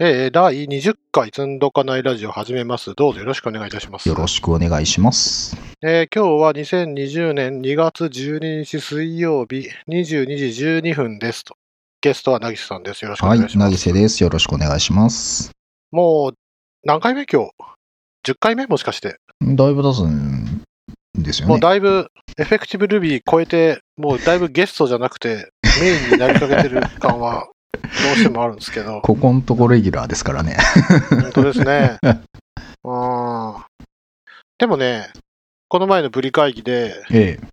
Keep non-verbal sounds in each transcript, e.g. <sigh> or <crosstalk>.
えー、第20回積んどかないラジオ始めます。どうぞよろしくお願いいたします。よろしくお願いします。えー今日は2020年2月12日水曜日22時12分ですと。ゲストはなぎせさんです。よろしくおはい願い、します。なぎせです。よろしくお願いします。もう、何回目？今日 ?10 回目？もしかして。だいぶ経つんですよもうね。だいぶ、エフェクティブルビー超えて、もうだいぶゲストじゃなくて、メインになりかけてる感は、どうしてもあるんですけど。ここんとこレギュラーですからね。本当ですね。<laughs> うん。でもね、この前のブリ会議で、ええ。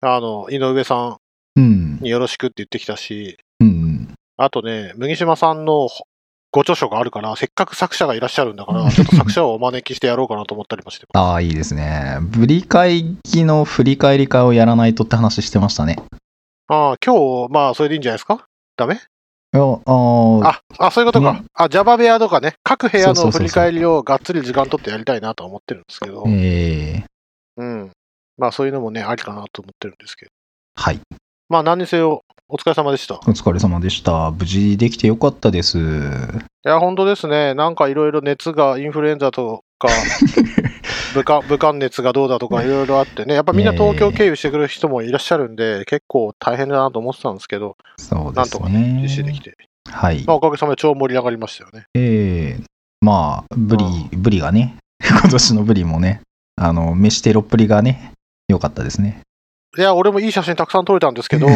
あの、井上さうんん。によろしくって言ってきたし、うん。あとね、麦島さんのご著書があるから、せっかく作者がいらっしゃるんだから、ちょっと作者をお招きしてやろうかなと思ったりもして。<laughs> ああ、いいですね。ブリ会議の振り返り会をやらないとって話してましたね。ああ、今日、まあ、それでいいんじゃないですか？ダメ？ああ、そういうことかね。あ、Java 部屋とかね、各部屋の振り返りをがっつり時間取ってやりたいなとは思ってるんですけど、ええうん。まあ、そういうのもね、ありかなと思ってるんですけど。はい。まあ、何にせよ、お疲れ様でした。お疲れ様でした。無事できてよかったです。いや、本当ですね。なんかいろいろ熱が、インフルエンザとか、<laughs> 武漢武漢熱がどうだとかいろいろあってね、やっぱみんな東京経由してくる人もいらっしゃるんで、結構大変だなと思ってたんですけど、そうですなんとかね、ね。実施できて。はいま。あ、おかげさまで超盛り上がりましたよね。ええまあ、ブリ、ブリがね、<laughs> 今年のブリもね、あの、飯テロっぷりがね、良かったですね。いや、俺もいい写真たくさん撮れたんですけど、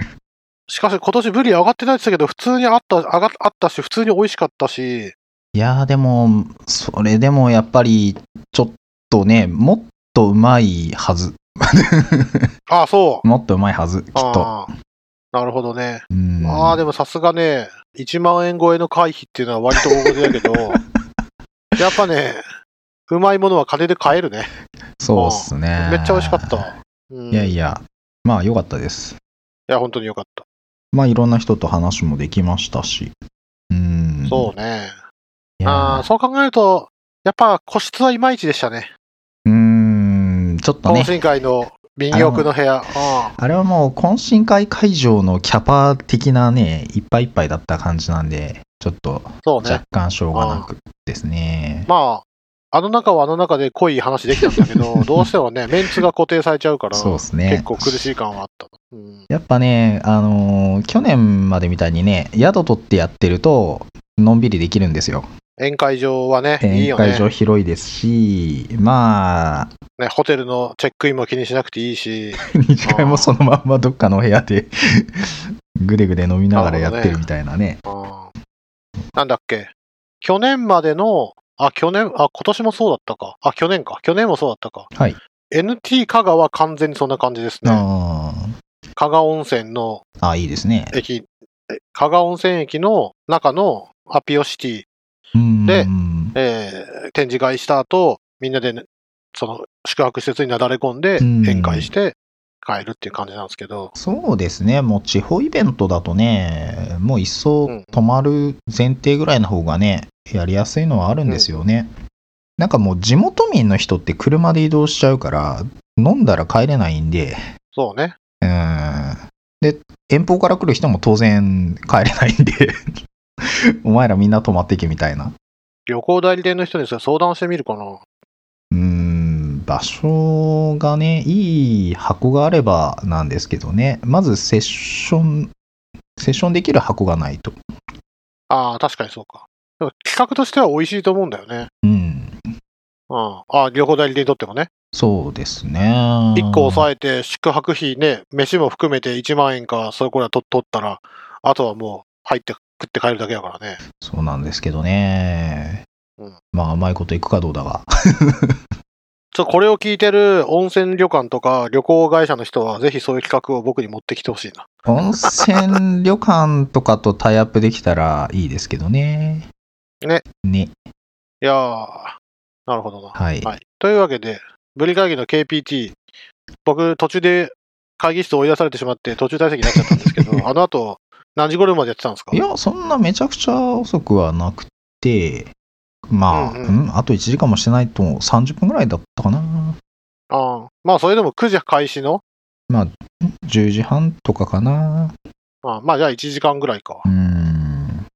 <laughs> しかし今年ブリ上がってないって言ってたけど、普通にあった、上があったし、普通に美味しかったし、いやーでも、それでもやっぱり、とね、もっとうまいはず。ああ、そう。もっとうまいはず、きっと。ああなるほどね。うん。ああ、でもさすがね、1万円超えの回避っていうのは割と大事だけど、<laughs> やっぱね、うまいものは金で買えるね。そうっすね。めっちゃ美味しかった。うん、いやいや、まあ良かったです。いや、本当によかった。まあいろんな人と話もできましたし。うん。そうね。ああ、そう考えると、やっぱ個室はいまいちでしたね。ちょっとね懇。親会の民謡の部屋。ああれはもう懇親会会場のキャパ的なね、いっぱいいっぱいだった感じなんで、ちょっとあそうね若。干しょうがなくですね。まあ、あの中はあの中で濃い話できたんだけど、<laughs> どうしてもね、メンツが固定されちゃうから、そうですね。結構苦しい感はあった。うん、やっぱね、あのー去年までみたいにね、宿取ってやってると、のんびりできるんですよ。宴会場はね、いい宴よね会場広いですし、まあ、ね。ホテルのチェックインも気にしなくていいし、<laughs> 二次会もそのまんまどっかの部屋で、<laughs> ぐでぐで飲みながらやってるみたいなね。なんだっけ、去年までの、あ、去年、あ、今年もそうだったか。あ、去年か。去年もそうだったか。はい。NT 香川は完全にそんな感じですね。あ香川温泉のあ、あいいですね。駅、え香川温泉駅の中のアピオシティ、うんでえー展示会した後、みんなでね、その宿泊施設になだれ込んでうん。宴会して帰るっていう感じなんですけど、そうですね、もう地方イベントだとね、もう一層うん。泊まる前提ぐらいの方がね、やりやすいのはあるんですよね。なんかもう地元民の人って車で移動しちゃうから、飲んだら帰れないんで、そうね。うん。で、遠方から来る人も当然帰れないんで、<laughs> お前らみんな泊まってけみたいな。旅行代理店の人に相談してみるかな。うーん、場所がね、いい箱があればなんですけどね、まずセッション、セッションできる箱がないと。ああ、確かにそうか。でも企画としては美味しいと思うんだよね。うん。うん。ああ、旅行代理店にとってもね。そうですね。1個抑えて宿泊費ね、飯も含めて1万円か、それこら取取ったら、あとはもう入って食って帰るだけだからね。そうなんですけどね。うんまあ、うまいこといくかどうだが。<laughs> ちょ、これを聞いてる温泉旅館とか旅行会社の人は、ぜひそういう企画を僕に持ってきてほしいな。温泉旅館とかとタイアップできたらいいですけどね。ね。ね。いやー、なるほどな。はい。はい。というわけで、ブリ会議の KPT、僕途中で会議室追い出されてしまって途中退席になっちゃったんですけど、<laughs> あの後、何時頃までやってたんですか？いや、そんなめちゃくちゃ遅くはなくて、まあ、ううんん、あと1時間もしてないと30分ぐらいだったかな。ああまあ、それでも9時開始の、まあ、10時半とかかな。ああまあ、じゃあ1時間ぐらいか。うーん。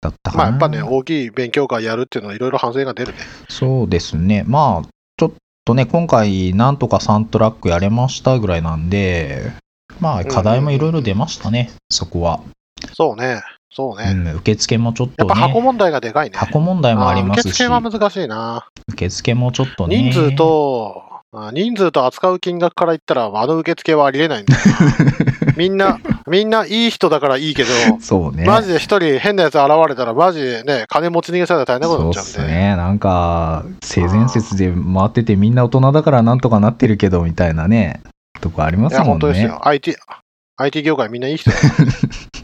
だったかな。まあやっぱね、大きい勉強会やるっていうのはいろいろ反省が出るね。そうですね。まあ、ちょっとね、今回、なんとか3トラックやれましたぐらいなんで、まあ、課題もいろいろ出ましたね、そこは。そうね。そうね。うん、受付もちょっとね。やっぱ箱問題がでかいね。箱問題もありますし。受付は難しいな。受付もちょっとね。人数と、人数と扱う金額から言ったら、あの受付はありえないんだ。<laughs> みんな、みんないい人だからいいけど、そうね。マジで一人変なやつ現れたら、マジでね、金持ち逃げされたら大変なことになっちゃうんで。そうですね。なんか、性善説で回っててみんな大人だからなんとかなってるけど、みたいなね、とこありますもんね。いや、本当ですよ。IT、IT 業界みんないい人だ。<laughs>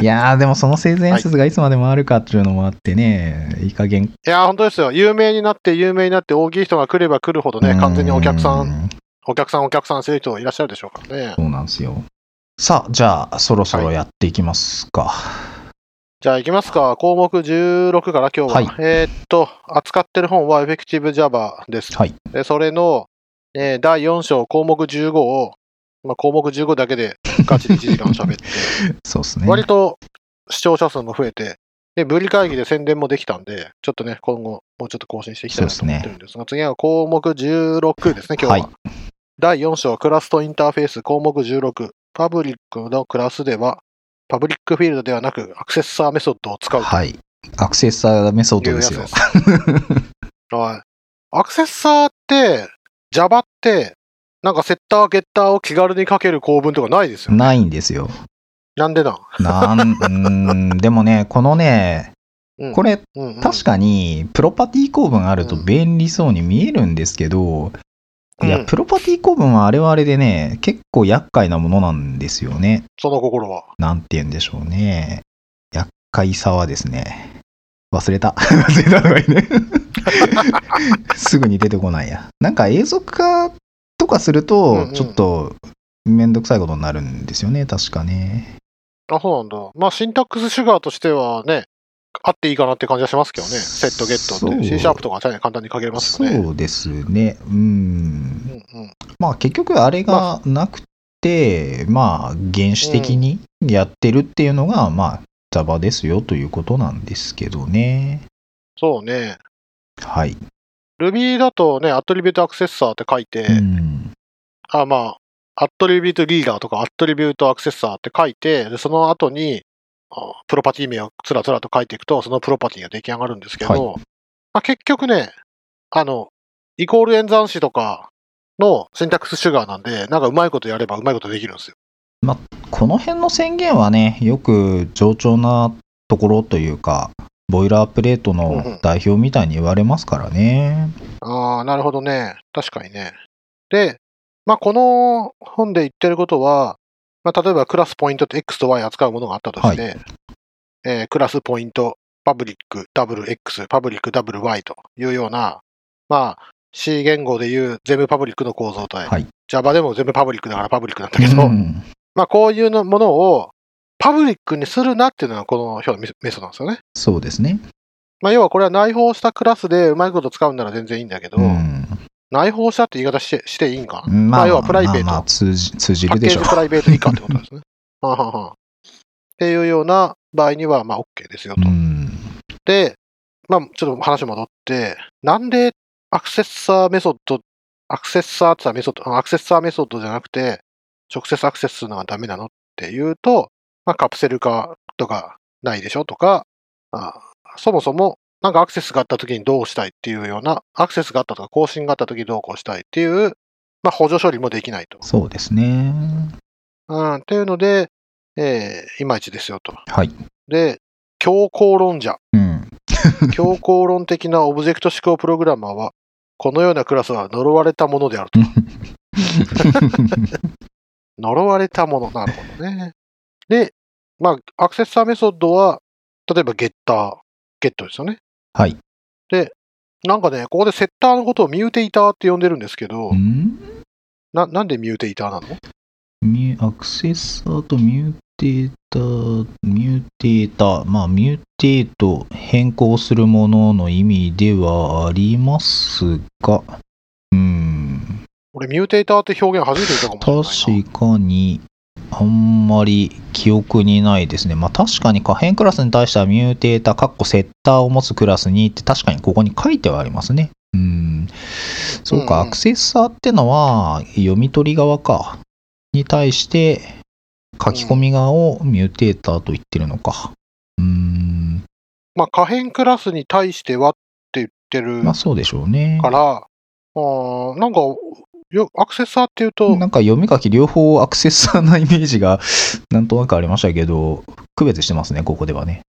いやー、でもその性善説がいつまでもあるかっていうのもあってね、いい加減。いやー、本当ですよ。有名になって、有名になって、大きい人が来れば来るほどね、完全にお客さん、お客さん、お客さんしてる人いらっしゃるでしょうからね。そうなんですよ。さあ、じゃあ、そろそろやっていきますか。はい、じゃあ、いきますか。項目16から今日は。はい、えー、っと、扱ってる本は Effective Java です。はい。で、それの、えー、第4章項目15を、まあ、項目15だけでガチで1時間喋って、<laughs> そうですね。割と視聴者数も増えて、で、ブリ会議で宣伝もできたんで、ちょっとね、今後、もうちょっと更新していきたいなと思ってるんですが、すね、次は項目16ですね、今日は。はい、第4章、クラスとインターフェース、項目16。パブリックのクラスでは、パブリックフィールドではなく、アクセッサーメソッドを使う。はい。アクセッサーメソッドですよ。すはい。アクセッサーって、Java って、なんかセッター、ゲッターを気軽にかける構文とかないですよ、ね。ないんですよ。なんでなん？なん、うん、でもね、このね、これ、うんうん、確かに、プロパティ構文あると便利そうに見えるんですけど、いや、プロパティ構文はあれはあれでね、結構厄介なものなんですよね。その心は。なんて言うんでしょうね。厄介さはですね、忘れた。<laughs> 忘れたのがいいね。<laughs> すぐに出てこないや。なんか永続化とかすると、ちょっとめんどくさいことになるんですよね、確かね。あ、そうなんだ。まあ、シンタックスシュガーとしてはね、あっていいかなって感じはしますけどね。セットゲットって。C シャープとか簡単に書けますよね。そうですね。うん。うんうん、まあ結局あれがなくて、まあ原始的にやってるっていうのが、まあ Java ですよということなんですけどね。そうね。はい。Ruby だとね、アトリビュートアクセッサーって書いて、うん、あまあ、アトリビュートリーダーとかアトリビュートアクセッサーって書いて、でその後に、プロパティ名をつらつらと書いていくと、そのプロパティが出来上がるんですけど、はいまあ、結局ね、あの、イコール演算子とかのシンタックスシュガーなんで、なんかうまいことやればうまいことできるんですよ。この辺の宣言はね、よく冗長なところというか、ボイラープレートの代表みたいに言われますからね。ああ、なるほどね。確かにね。で、まあ、この本で言ってることは、まあ、例えばクラスポイントって X と Y 扱うものがあったとして、はえークラスポイント、パブリック、ダブル X、パブリック、ダブル Y というような、まあ、C 言語でいう全部パブリックの構造体。はい。Java でも全部パブリックだからパブリックなんだけど、うんまあ、こういうのものをパブリックにするなっていうのがこの表のメメソなんですよね。そうですね。まあ、要はこれは内包したクラスでうまいこと使うんなら全然いいんだけど、うん。内包したって言い方してしていいんかな？ままあ要はプライベートまあまあ通じ通じるでしょプライベート以下ってことですね。<laughs> はんはんはんっていうような場合には、まあ OK ですよと。うん。で、まあちょっと話戻って、なんでアクセッサーメソッド、アクセッサーってメソッド、アクセッサーメソッドじゃなくて、直接アクセスするのがダメなの？っていうと、まあカプセル化とかないでしょとか、あそもそもなんかアクセスがあった時にどうしたいっていうような、アクセスがあったとか更新があった時にどうこうしたいっていう、まあ補助処理もできないと。そうですね。うん、っていうので、えーいまいちですよと。はい。で、強行論者。うん。<laughs> 強行論的なオブジェクト思考プログラマーは、このようなクラスは呪われたものであると。<laughs> 呪われたもの。なるほどね。で、まあ、アクセッサーメソッドは、例えばゲッター、ゲットですよね。はい。なんかね、ここで setter のことを mutator って呼んでるんですけど、ん？な、なんで mutator なの？ミュ accessor と mutator、mutator、まあ、 mutate 変更するものの意味ではありますが、うん、俺、 mutator って表現初めて見たかもしれないな。確かに、あんまり記憶にないですね。まあ確かに可変クラスに対しては mutator、カッコ setter を持つクラスにって確かにここに書いてはありますね。うん。そうか、 accessor ってのは読み取り側か。に対して書き込み側を mutator と言ってるのか。うん。まあ、可変クラスに対してはって言ってるまあそうでしょうね。から、あーなんか、よ accessor っていうと、なんか読み書き両方 accessor なイメージがなんとなくありましたけど、区別してますね、ここではね。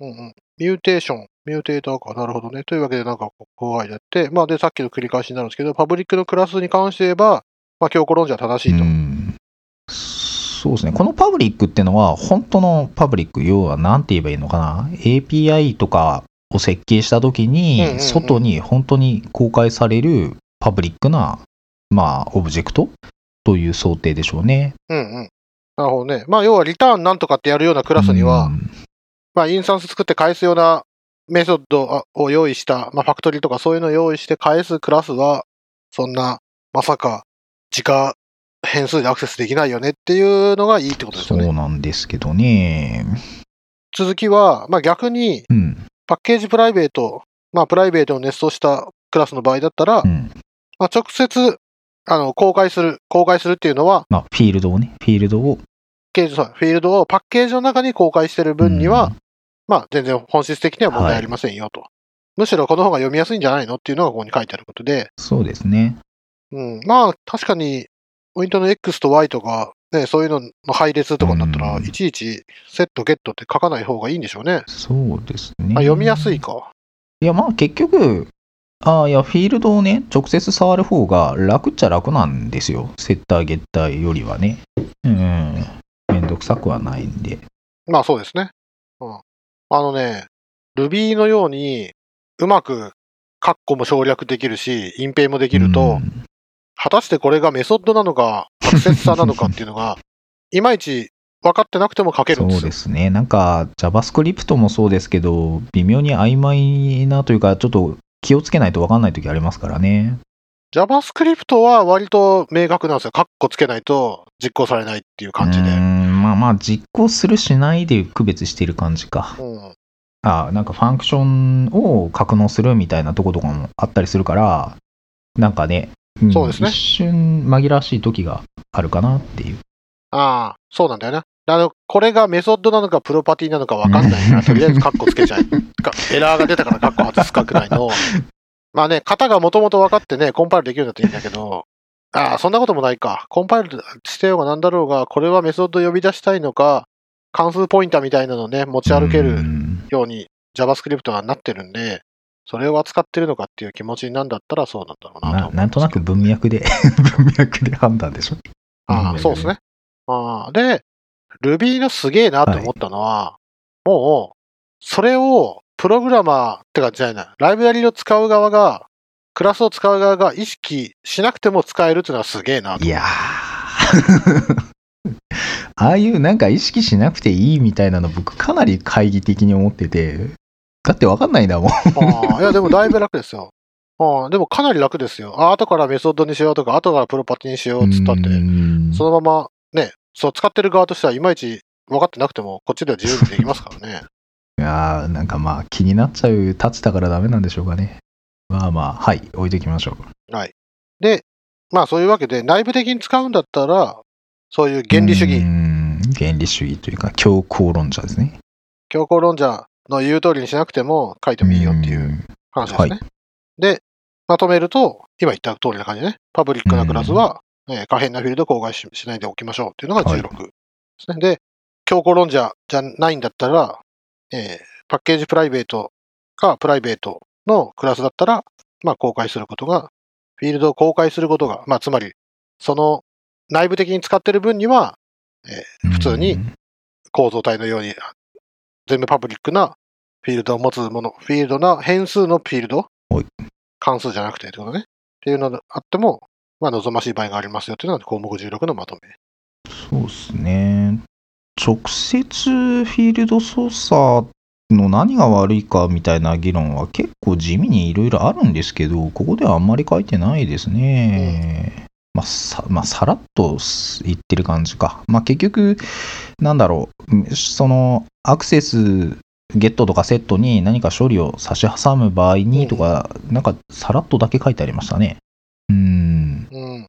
うんうん、 mutation、mutator か、なるほどね。というわけで、なんか、ここがやって、まあ、で、さっきの繰り返しになるんですけど、パブリックのクラスに関して言えば、まあ、強固論者は正しいと。うんそうですね。このパブリックってのは、本当のパブリック、要は何て言えばいいのかな。API とかを設計したときうんうんうに、ん外に本当に公開されるパブリックな、まあ、オブジェクトという想定でしょうね。うんうん。なるほどね。まあ、要は、リターンなんとかってやるようなクラスには、うんまあ、インスタンス作って返すようなメソッドを用意した、まあ、ファクトリーとかそういうのを用意して返すクラスは、そんな、まさか、自家変数でアクセスできないよねっていうのがいいってことですよね。そうなんですけどね。続きは、まあ、逆に、うん。パッケージプライベート、まあ、プライベートをネストしたクラスの場合だったら、うん。まあ、直接、あの、公開する、公開するっていうのは、まあ、フィールドをね、フィールドを。ケージ、そうフィールドをパッケージの中に公開してる分には、うんまあ、全然本質的には問題ありませんよと。むしろこの方が読みやすいんじゃないのっていうのがここに書いてあることで、そうですね。うん、まあ、確かに、ポイントの X と Y とか、ね、そういうのの配列とかになったら、うんいちいちセットゲットって書かない方がいいんでしょうね。そうですね。あ読みやすいか。いや、まあ結局、ああ、いや、フィールドをね、直接触る方が楽っちゃ楽なんですよ。セッター、ゲッターよりはね。うん。めんどくさくはないんで。まあそうですね。うん。あのね、Ruby のように、うまく、カッコも省略できるし、隠蔽もできると、うん果たしてこれがメソッドなのか、アクセッサーなのかっていうのが、<laughs> いまいち分かってなくても書けるんですよ。そうですね。なんか、JavaScript もそうですけど、微妙に曖昧なというか、ちょっと気をつけないと分かんない時ありますからね。JavaScript は割と明確なんですよ。カッコつけないと実行されないっていう感じで。まあまあ、実行するしないで区別している感じか。ん。あなんかファンクションを格納するみたいなとことかもあったりするから、なんかね、んそうですね一瞬紛らわしい時があるかなっていう。ああ、そうなんだよね。あの、これがメソッドなのかプロパティなのか分かんないから、<laughs> とりあえずカッコつけちゃえ。か <laughs> エラーが出たからカッコ外すかくらいの。まあね、型がもともと分かってね、コンパイルできるんだったらいいんだけど、ああ、そんなこともないか。コンパイルしてようがなんだろうが、これはメソッド呼び出したいのか、関数ポインターみたいなのをね、持ち歩けうるんように JavaScript はなってるんで、それを扱ってるのかっていう気持ちなんだったらそうなんだろうなとなんとなく文脈で、<laughs> 文脈で判断でしょ。ああ、そうですね。ああで、Ruby のすげえなと思ったのは、もう、それをプログラマーってかじゃないな、ライブラリを使う側が、クラスを使う側が意識しなくても使えるっていうのはすげえなと。いやー <laughs> ああいうなんか意識しなくていいみたいなの僕かなり懐疑的に思ってて、だってわかんないんだもん。いや、でもだいぶ楽ですよ。ああでもかなり楽ですよ。あ後からメソッドにしようとか、後からプロパティにしようっつったって、うんそのままね、そう使ってる側としてはいまいち分かってなくても、こっちでは自由にできますからね。<laughs> いやーなんかまあ気になっちゃう立ちだからダメなんでしょうかね。まあまあ、はい、置いときましょう。はい。で、まあそういうわけで、内部的に使うんだったら、そういう原理主う義、ん原理主義というか、強硬論者ですね。強硬論者の言う通りにしなくても書いてもいいよっていう話ですね。はいで、まとめると、今言った通りな感じでね、パブリックなクラスは、えー可変なフィールドを公開ししないでおきましょうっていうのが16ですね。で、強硬論者じゃないんだったら、えーパッケージプライベートかプライベートのクラスだったら、まあ公開することが、フィールドを公開することが、まあつまり、その内部的に使ってる分には、普通にうん構造体のように、全部パブリックなフィールドを持つもの、フィールドな変数のフィールドはい、関数じゃなくてってことね。っていうのがあっても、まあ望ましい場合がありますよっていうのが項目16のまとめ。そうですね。直接フィールド操作の何が悪いかみたいな議論は結構地味にいろいろあるんですけど、ここではあんまり書いてないですね。まあ、さ、まあ、さらっと言ってる感じか。まあ、結局、なんだろう、その、アクセス、ゲットとかセットに何か処理を差し挟む場合にとか、なんかさらっとだけ書いてありましたね。うん。うん。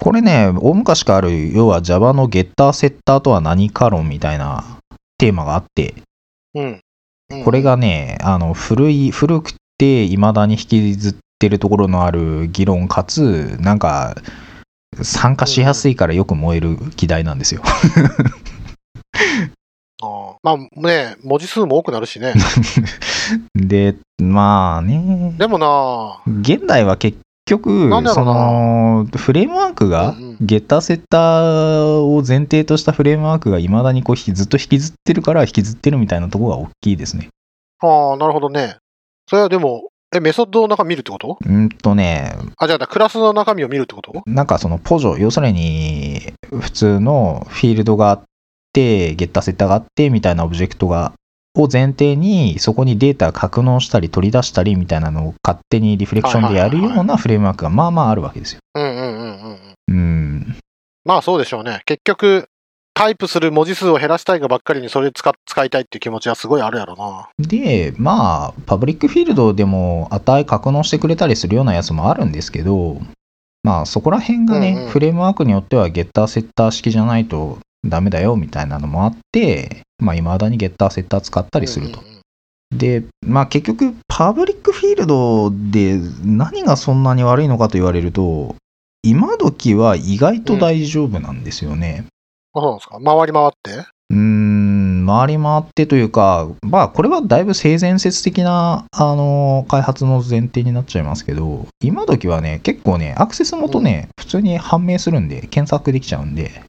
これね、大昔からある、要は Java のゲッターセッターとは何か論みたいなテーマがあって、うん。うんこれ、がね、あの、古い、古くて未だに引きずってるところのある議論かつ、なんか、参加しやすいからよく燃える議題なんですよ。<laughs> あーまあね、文字数も多くなるしね。<laughs> で、まあね、でもな現代は結局その、フレームワークが、うんうん。ゲッターセッターを前提としたフレームワークが未だにこうひずっと引きずってるから引きずってるみたいなところが大きいですね。ああ、なるほどね。それはでも、え、メソッドの中見るってこと？うんとね、あ、じゃあ、クラスの中身を見るってこと？なんかそのポジョ、要するに普通のフィールドがあって、ゲッターセッターがあってみたいなオブジェクトが、を前提にそこにデータ格納したり取り出したりみたいなのを勝手にリフレクションでやるようなフレームワークがまあまああるわけですよ。うんうんうんうんうん。うん。まあそうでしょうね。結局、タイプする文字数を減らしたいがばっかりにそれ使っ使いたいっていう気持ちはすごいあるやろな。で、まあ、パブリックフィールドでも値格納してくれたりするようなやつもあるんですけど、まあそこら辺がね、うんうんフレームワークによってはゲッターセッター式じゃないとダメだよみたいなのもあって、まあ未だにゲッターセッター使ったりすると。うん。うんうん。で、まあ結局、パブリックフィールドで何がそんなに悪いのかと言われると、今時は意外と大丈夫なんですよね。あそうなんですか？回り回って？うーん、回り回ってというか、まあこれはだいぶ性善説的な、あの、開発の前提になっちゃいますけど、今時はね、結構ね、アクセス元ね、普通に判明するんで、検索できちゃうんで、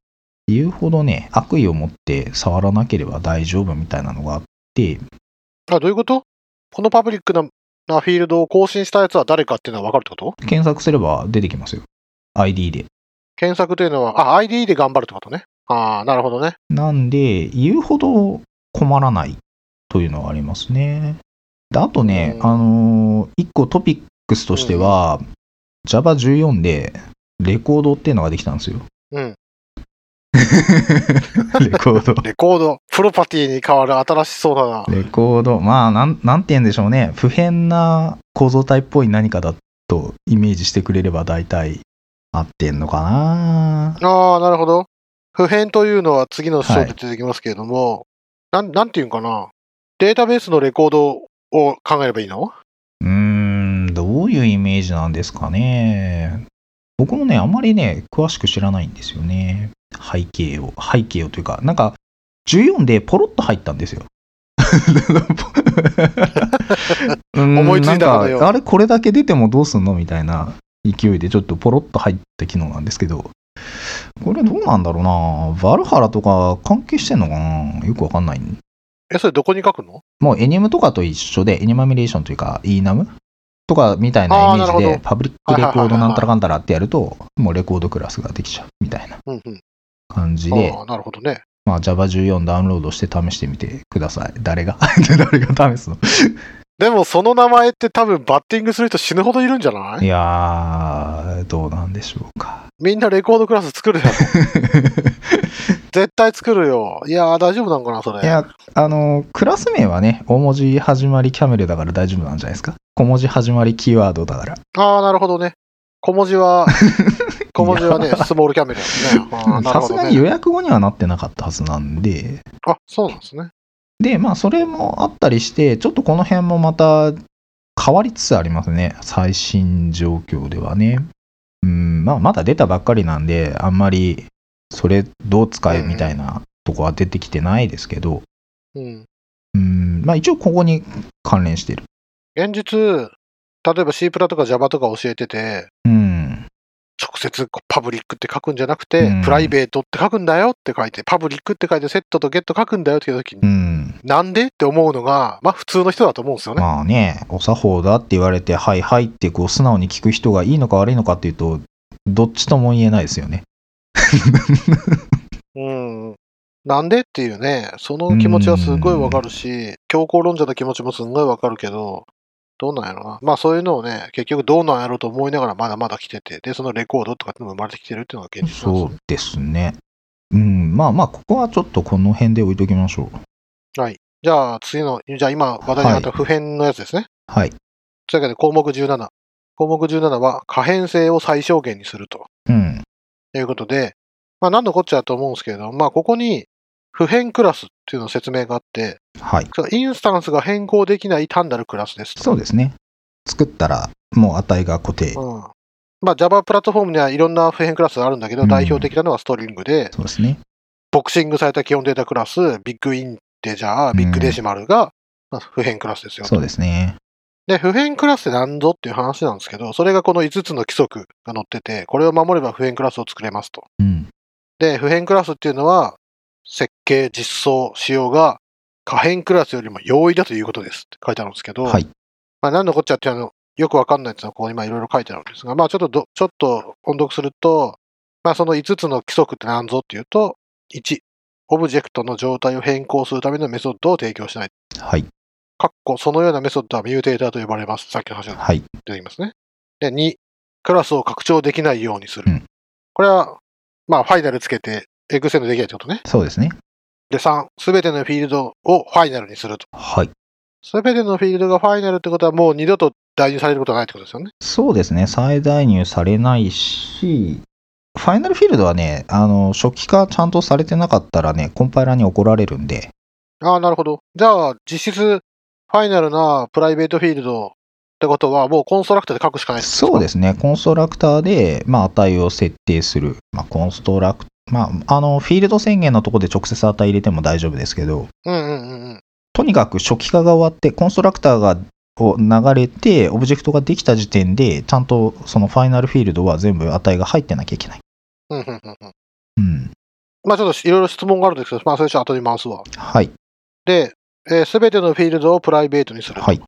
言うほどね、悪意を持って触らなければ大丈夫みたいなのがあって、あ、どういうこと？このパブリックななフィールドを更新したやつは誰かっていうのは分かるってこと？検索すれば出てきますよ。ID で。検索というのは、あ、ID で頑張るってことね。ああ、なるほどね。なんで、言うほど困らないというのはありますね。であとね、うんあのー一個トピックスとしては、Java14 でレコードっていうのができたんですよ。うん。<laughs> レコード。レコード、プロパティに変わる新しそうだな。レコード。まあ、なん、なんて言うんでしょうね。普遍な構造体っぽい何かだとイメージしてくれれば大体合ってんのかなああ、なるほど。普遍というのは次の章で出てきますけれども、なん、なんていうんかな。データベースのレコードを考えればいいの？うーん、どういうイメージなんですかね。僕もね、あんまりね、詳しく知らないんですよね。背景を、背景をというか、なんか、14でポロッと入ったんですよ。<laughs> うん思いついたよ。あれ、これだけ出てもどうすんのみたいな勢いでちょっとポロッと入った機能なんですけど、これどうなんだろうな。バルハラとか関係してんのかな。よくわかんない。え、それどこに書くの？もうエニムとかと一緒で、エニマミレーションというか、ENUM とかみたいなイメージで、パブリックレコードなんたらかんたらってやると、もうレコードクラスができちゃうみたいな。うんうん。感じであ、あ、なるほどね。まあ Java14 ダウンロードして試してみてください。誰が？<laughs> 誰が試すの？<laughs> でもその名前って多分バッティングする人死ぬほどいるんじゃない？いやー、どうなんでしょうか。みんなレコードクラス作るやろ。<laughs> 絶対作るよ。いやー大丈夫なんかな、それ。いや、あの、クラス名はね、大文字始まりキャメルだから大丈夫なんじゃないですか？小文字始まりキーワードだから。ああ、なるほどね。小文字は、小文字はね、スモールキャメルですね。さ。すがに予約後にはなってなかったはずなんで、あ、そうなんですね。で、まあ、それもあったりして、ちょっとこの辺もまた変わりつつありますね。最新状況ではね。うん、まあ、まだ出たばっかりなんで、あんまり、それどう使えみたいなとこは出てきてないですけど、うん。うん、まあ、一応ここに関連してる。現実、例えば C プラとか Java とか教えてて、うん、直接パブリックって書くんじゃなくて、うんプライベートって書くんだよって書いて、パブリックって書いて、セットとゲット書くんだよっていう時に、うん。なんでって思うのが、まあ普通の人だと思うんですよね。まあね、お作法だって言われて、はいはいってこう素直に聞く人がいいのか悪いのかっていうと、どっちとも言えないですよね。<laughs> うん。なんでっていうね、その気持ちはすごいわかるし、強硬論者の気持ちもすんごいわかるけど、どうなんやろな。まあそういうのをね、結局どうなんやろうと思いながらまだまだ来てて、で、そのレコードとかっても生まれてきてるっていうのが現実なんそうですね。うん、まあまあ、ここはちょっとこの辺で置いときましょう。じゃあ次の、じゃあ今話題になった普遍のやつですね。はい。というわけで項目17。項目17は可変性を最小限にするとうん。いうことで、まあ何のこっちゃと思うんですけれども、まあここに普遍クラスっていうの説明があって、はい。インスタンスが変更できない単なるクラスですと。そうですね。作ったら、もう値が固定。うん。まあ Java プラットフォームにはいろんな普遍クラスがあるんだけど、うん代表的なのはストリングで、そうですね。ボクシングされた基本データクラス、ビッグインテジャー、ビッグデシマルが、まあ普遍クラスですよと。そうですね。で、普遍クラスって何ぞっていう話なんですけど、それがこの5つの規則が載ってて、これを守れば普遍クラスを作れますと。うん。で、普遍クラスっていうのは、設計、実装、使用が可変クラスよりも容易だということですって書いてあるんですけど、はい。まあ何のこっちゃっていうのよくわかんないっていうのはここに今いろいろ書いてあるんですが、まあちょっとど、ちょっと音読すると、まあその5つの規則って何ぞっていうと、1、オブジェクトの状態を変更するためのメソッドを提供しない。はい。かっこそのようなメソッドは mutator と呼ばれます。さっきの話がはい。出てきますね。で、2、クラスを拡張できないようにする。うんこれは、まあ、ファイナルつけて、 extend できないってことね。そうですね。で、3、すべてのフィールドをファイナルにすると。はい。すべてのフィールドがファイナルってことはもう二度と代入されることはないってことですよね。そうですね。再代入されないし、ファイナルフィールドはね、あの、初期化ちゃんとされてなかったらね、コンパイラーに怒られるんで、ああ、なるほど。じゃあ、実質、ファイナルなプライベートフィールドってことは、もうコンストラクターで書くしかないそうですすね。コンストラクターで、まあ、値を設定する。まあ、コンストラクまあ、あの、フィールド宣言のところで直接値入れても大丈夫ですけど、か。うんうんうんうん。とにかく初期化が終わって、コンストラクターがを流れて、オブジェクトができた時点で、ちゃんとそのファイナルフィールドは全部値が入ってなきゃいけない。うんうんうんうん。うん。まあ、ちょっといろいろ質問があるんですけど、まあ、それちょっと後に回すわ。はい。で、す、べ、てのフィールドをプライベートにすると。はい。うん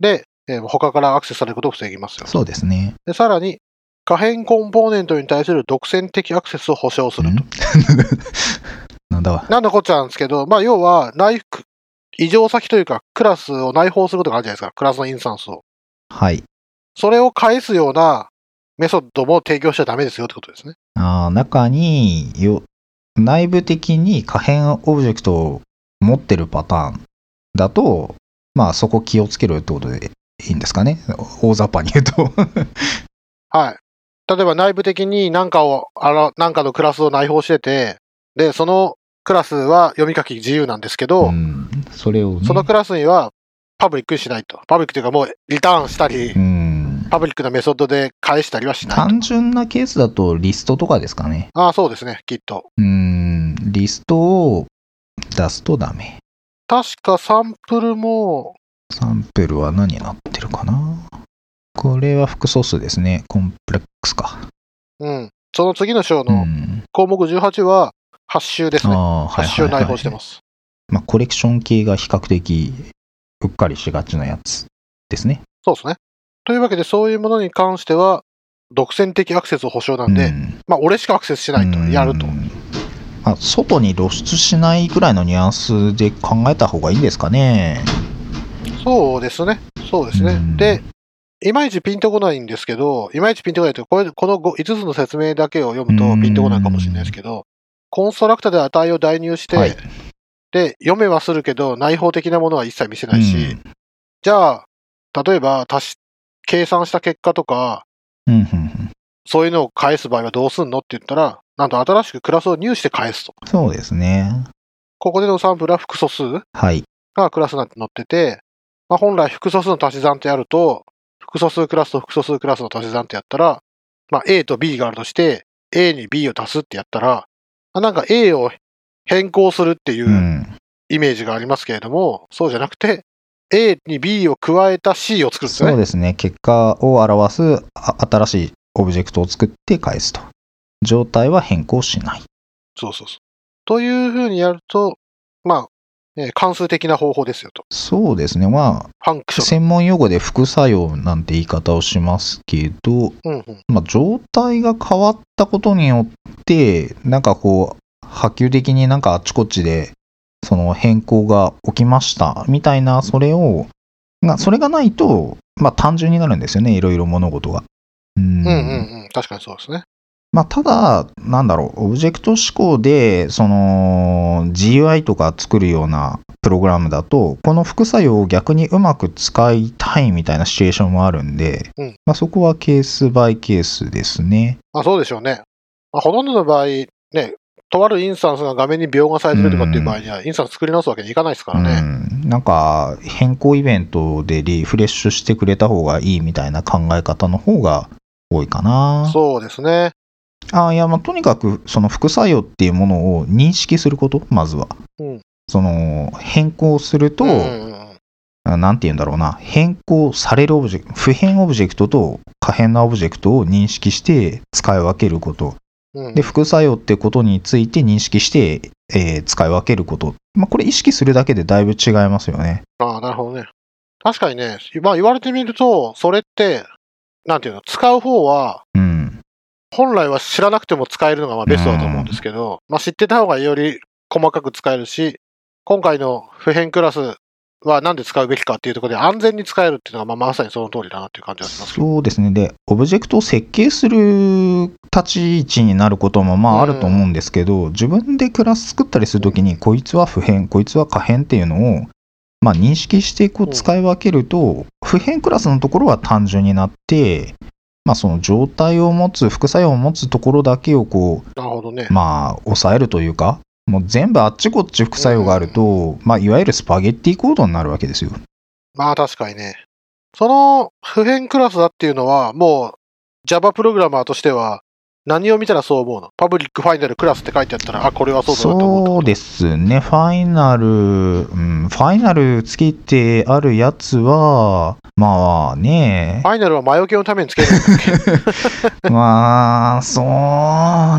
で、えー他からアクセスされることを防ぎますよ。そうですね。で、さらに、可変コンポーネントに対する独占的アクセスを保証すると。ん <laughs> なんだわ。なんだこっちゃなんですけど、まあ、要は、内服、異常先というか、クラスを内包することがあるじゃないですか。クラスのインスタンスを。はい。それを返すようなメソッドも提供しちゃダメですよってことですね。あー中によ、内部的に可変オブジェクトを持ってるパターンだと、まあそこ気をつけるってことでいいんですかね。大雑把に言うと。<laughs> はい。例えば内部的に何かを、あら、何かのクラスを内包してて、で、そのクラスは読み書き自由なんですけど、うん。それをね。そのクラスにはパブリックにしないと。パブリックというかもうリターンしたり、うん。パブリックなメソッドで返したりはしない。単純なケースだとリストとかですかね。ああ、そうですね、きっと。うん。リストを出すとダメ。確かサンプルも、サンプルは何になってるかなこれは複素数ですね。コンプレックスか。うん。その次の章うのん。項目18は、8周ですね。ああ、はい8周はい、はい。内包してます。まあ、コレクション系が比較的うっかりしがちなやつですね。そうですね。というわけで、そういうものに関しては、独占的アクセス保証なんで、うんまあ、俺しかアクセスしないと、やるとう。んまあ、外に露出しないぐらいのニュアンスで考えた方がいいんですかね。そうですね。そうですね。うんで、いまいちピンとこないんですけど、いまいちピンとこないというかこれ、この5つの説明だけを読むとうんピンとこないかもしれないですけど、コンストラクターで値を代入して、はいで、読めはするけど、内包的なものは一切見せないし、うんじゃあ、例えば足し、計算した結果とか、そういうのを返す場合はどうすんのって言ったら、なんと新しくクラスを入して返すと。そうですね。ここでのサンプルは複素数はい。がクラスなんて載ってて、まあ、本来複素数の足し算ってやると、複素数クラスと複素数クラスの足し算ってやったら、まあ、A と B があるとして、A に B を足すってやったら、あなんか A を変更するっていううんイメージがありますけれども、そうじゃなくて、A に B を加えた C を作るんですよね。そうですね。結果を表すあ新しいオブジェクトを作って返すと。状態は変更しない。そうそうそう。というふうにやると、まあ、えー関数的な方法ですよと。そうですね。まあ。専門用語で副作用なんて言い方をしますけど、うんうん。まあ、状態が変わったことによって、なんかこう、波及的になんかあっちこっちで、その変更が起きました、みたいな、それを、が、それがないと、まあ単純になるんですよね、いろいろ物事が。うんうんうんうん。確かにそうですね。まあ、ただ、なんだろう、オブジェクト思考で、その、GUI とか作るようなプログラムだと、この副作用を逆にうまく使いたいみたいなシチュエーションもあるんで、うんまあ、そこはケースバイケースですね。まあそうでしょうね。まあ、ほとんどの場合、ね、とあるインスタンスが画面に描画されてるとかっていう場合には、インスタンス作り直すわけにいかないですからね。うん、なんか、変更イベントでリフレッシュしてくれた方がいいみたいな考え方の方が多いかな。そうですね。あいや、まあ、とにかく、その副作用っていうものを認識すること、まずは。うんその、変更すると、うんうんうんあなんて言うんだろうな、変更されるオブジェクト、不変オブジェクトと可変なオブジェクトを認識して使い分けること。うんで、副作用ってことについて認識して、えー使い分けること。まあ、これ意識するだけでだいぶ違いますよね。ああ、なるほどね。確かにね、まあ言われてみると、それって、なんていうの、使う方は、うん。本来は知らなくても使えるのがまあベストだと思うんですけど、まあ知ってた方がより細かく使えるし、今回の普遍クラスは何で使うべきかっていうところで安全に使えるっていうのがまあまさにその通りだなっていう感じがします。そうですね。で、オブジェクトを設計する立ち位置になることもまああると思うんですけど、自分でクラス作ったりするときに、こいつは不変、こいつは可変っていうのを、まあ認識してこううん使い分けると、不変クラスのところは単純になって、まあその状態を持つ、副作用を持つところだけをこう、なるほどね。まあ抑えるというか、もう全部あっちこっち副作用があると、まあいわゆるスパゲッティコードになるわけですよ。まあ確かにね。その普遍クラスだっていうのは、もう Java プログラマーとしては、何を見たらそう思うの？パブリックファイナルクラスって書いてあったら、あ、これはそうだなと思うそうですね、ファイナル、うん、ファイナルつけてあるやつは、まあねフ、ァイナルは魔除けのためにつけるんだっけ？<laughs> まあ、そう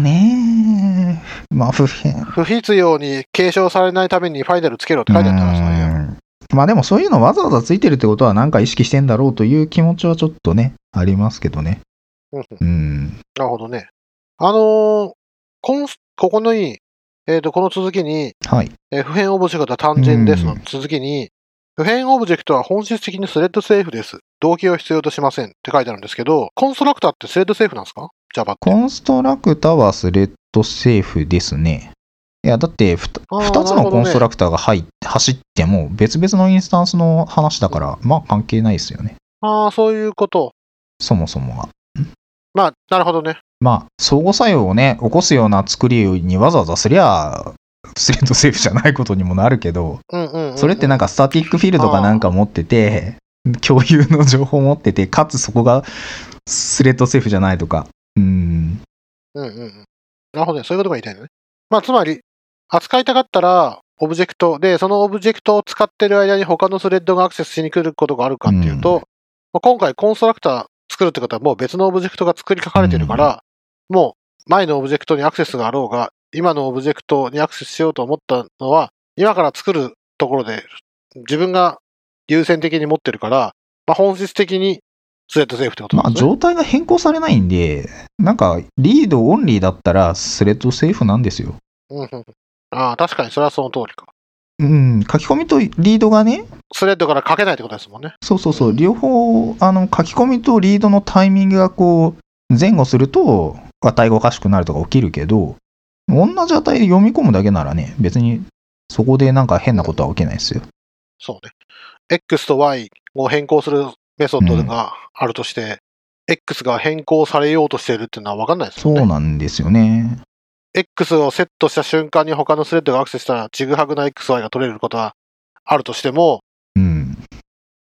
ね、まあ不変。不必要に継承されないためにファイナルつけろって書いてあったらそういう。うんまあでもそういうのわざわざついてるってことはなんか意識してんだろうという気持ちはちょっとね、ありますけどね。うん。なるほどね。あのーコンスここのに、えっ、と、この続きに、はい。えー不変オブジェクトは単純ですのうん続きに、不変オブジェクトは本質的に thread safe です。同期を必要としませんって書いてあるんですけど、コンストラクターって thread safe なんですか ?Java って。コンストラクターは thread safe ですね。いや、だってふた、あー2つのコンストラクターが入っ走っても、別々のインスタンスの話だから、まあ関係ないですよね。ああ、そういうこと。そもそもが。まあ、なるほどね。まあ、相互作用をね、起こすような作りにわざわざすりゃ、 thread safe じゃないことにもなるけど、うんうんうんうんそれってなんか static field かなんか持ってて、共有の情報持ってて、かつそこが thread safe じゃないとか。うん。うんうんうん。なるほどね。そういうことが言いたいのね。まあ、つまり、扱いたかったら、オブジェクトで、そのオブジェクトを使ってる間に他のスレッドがアクセスしに来ることがあるかっていうと、まあ、今回コンストラクター作るってことはもう別のオブジェクトが作り書かれてるから、もう前のオブジェクトにアクセスがあろうが、今のオブジェクトにアクセスしようと思ったのは、今から作るところで自分が優先的に持ってるから、まあ、本質的に thread safe ってことまあ、なんですね。状態が変更されないんで、なんか、 read only だったら、 thread safe なんですよ。うんうんうんああ、確かにそれはその通りか。うん、書き込みとリードがね、スレッドから書けないってことですもんね。そうそうそう、両方、あの、書き込みとリードのタイミングがこう、前後すると、値がおかしくなるとか起きるけど、同じ値で読み込むだけならね、別に、そこでなんか変なことは起きないですよ。そうね。X と Y を変更するメソッドがあるとして、X が変更されようとしているっていうのは分かんないですそうよね。なんですよね。X をセットした瞬間に他のスレッドがアクセスしたら、ちぐはぐな XY が取れることはあるとしても、うん。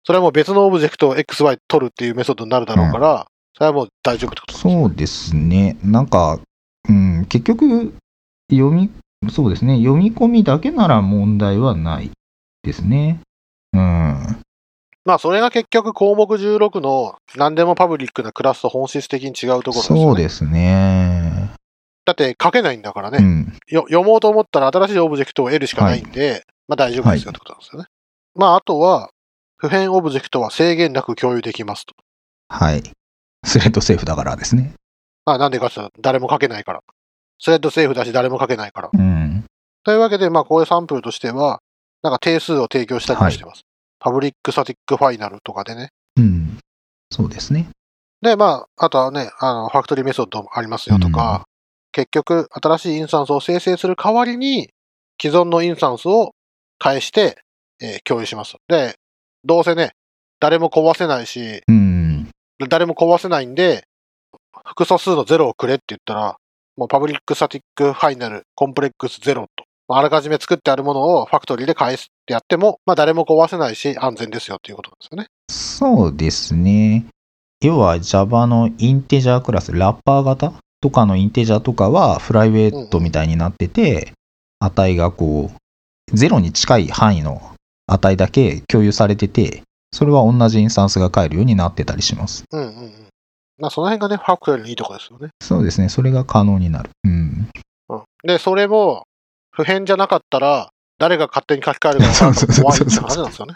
それはもう別のオブジェクトを XY 取るっていうメソッドになるだろうから、それはもう大丈夫ってことですねそうですね。なんか、うん、結局、読み、そうですね。読み込みだけなら問題はないですね。うん。まあ、それが結局項目16の何でもパブリックなクラスと本質的に違うところですよね。そうですね。だって書けないんだからね。うん。よ読もうと思ったら新しいオブジェクトを得るしかないんで、まあ大丈夫ですよってことなんですよね。まああとは、不変オブジェクトは制限なく共有できますと。はい。 thread safe だからですね。まあなんでかって誰も書けないから。 thread safe だし誰も書けないから。うん。というわけで、まあこういうサンプルとしては、なんか定数を提供したりもしてます。 public static final とかでね。うん。そうですね。で、まあ、あとはね、あの、 factory method もありますよとか、結局、新しいインスタンスを生成する代わりに、既存のインスタンスを返して、えー共有します。で、どうせね、誰も壊せないし、うん。誰も壊せないんで、複素数のゼロをくれって言ったら、もう public static final、Complex ZERO と、まああらかじめ作ってあるものを factory で返すってやっても、まあ誰も壊せないし安全ですよっていうことなんですよね。そうですね。要は Java のインテジャークラス、ラッパー型とかのインテジャーとかはフライウェイトみたいになってて、値がこう、ゼロに近い範囲の値だけ共有されてて、それは同じインスタンスが返るようになってたりします。うんうんうん。まあその辺がね、ファクトリーのいいとこですよね。そうですね。それが可能になる。うん。うん。で、それも、普遍じゃなかったら、誰が勝手に書き換えるか怖いって話なんですよね。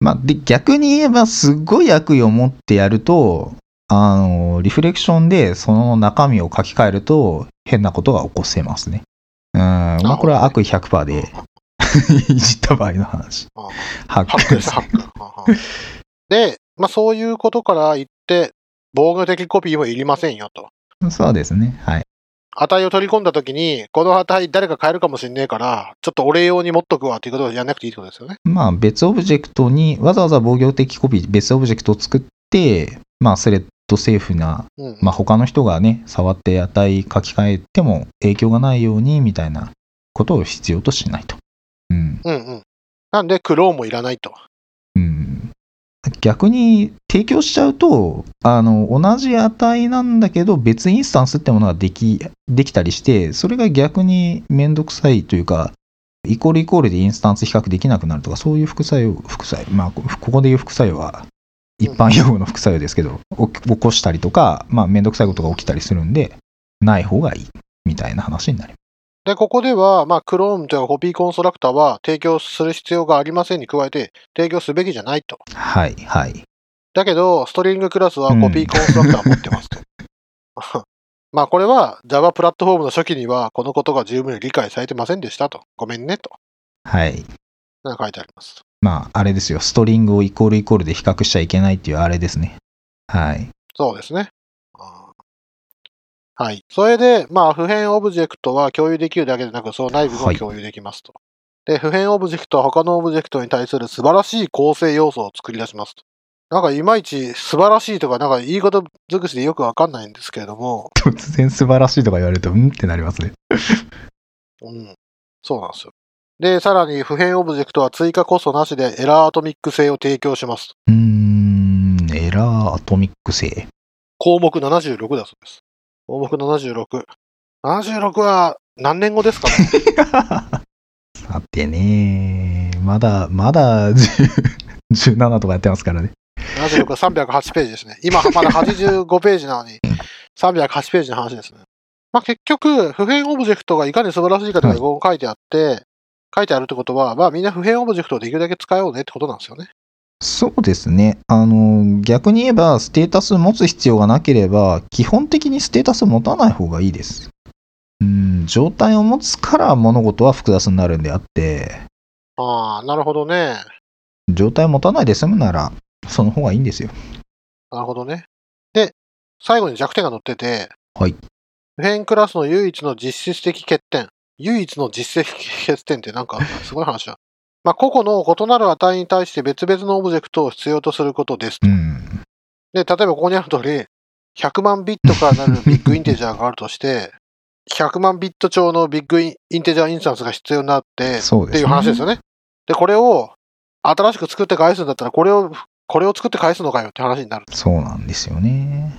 まあ、で、逆に言えば、すっごい悪意を持ってやると、あの、リフレクションでその中身を書き換えると、変なことが起こせますね。うん、まあ、これは悪意100%でいじった場合の話。うんハッハックです、ハック。うんうんで、まあそういうことから言って、防御的コピーもいりませんよと。そうですね。はい。値を取り込んだときに、この値誰か変えるかもしんねえから、ちょっと俺用に持っとくわっていうことをやんなくていいってことですよね。まあ、別オブジェクトに、わざわざ防御的コピー、別オブジェクトを作って、まあ、 thread safe な、うん。まあ、他の人がね、触って値書き換えても影響がないように、みたいなことを必要としないと。うん。うんうん。なんで、クローンもいらないと。うん逆に提供しちゃうと、あの、同じ値なんだけど、別インスタンスってものができ、できたりして、それが逆にめんどくさいというか、イコールイコールでインスタンス比較できなくなるとか、そういう副作用、副作用、まあ、こここでいう副作用は、一般用語の副作用ですけど、お起こしたりとか、まあ、めんどくさいことが起きたりするんで、ない方がいい、みたいな話になります。で、ここでは、まあ、クローンというかコピーコンストラクターは提供する必要がありませんに加えて、提供すべきじゃないと。はい、はい。だけど、ストリングクラスはコピーコンストラクターを持ってますと。<laughs> <laughs> まあ、これは Java プラットフォームの初期には、このことが十分に理解されてませんでしたと。ごめんねと。はい。なんか書いてあります。まあ、あれですよ。ストリングをイコールイコールで比較しちゃいけないっていうあれですね。はい。そうですね。はい。それで、まあ、不変オブジェクトは共有できるだけでなく、その内部もはい共有できますと。で、不変オブジェクトは他のオブジェクトに対する素晴らしい構成要素を作り出しますと。なんかいまいち素晴らしいとか、なんか言い方尽くしでよくわかんないんですけれども、<laughs> 突然素晴らしいとか言われると、うんってなりますね。<laughs> うん。そうなんですよ。で、さらに不変オブジェクトは追加コストなしでエラーアトミック性を提供します。うーん、エラーアトミック性。項目76だそうです。項目76。76は何年後ですかね？<laughs> さてね、まだ、まだ10 17とかやってますからね。76は308ページですね。今まだ85ページなのに、308ページの話ですね。まあ結局、普遍オブジェクトがいかに素晴らしいかというのが書いてあって、書いてあるってことは、まあみんな普遍オブジェクトをできるだけ使おうねってことなんですよね。そうですね。あの、逆に言えば、ステータス持つ必要がなければ、基本的にステータス持たない方がいいです。うん、状態を持つから物事は複雑になるんであって、ああ、なるほどね。状態を持たないで済むなら、その方がいいんですよ。なるほどね。で、最後に弱点が載ってて、はい。普遍クラスの唯一の実質的欠点。唯一の実質的欠点ってなんかすごい話だ。まあ、個々の異なる値に対して別々のオブジェクトを必要とすることですと。うん。で、例えばここにある通り、100万ビットからなるビッグ <laughs> インテジャーがあるとして、100万ビット超の BigInteger インスタンスが必要になって、っていう話ですよね。で、これを新しく作って返すんだったら、これを、これを作って返すのかよって話になる。そうなんですよね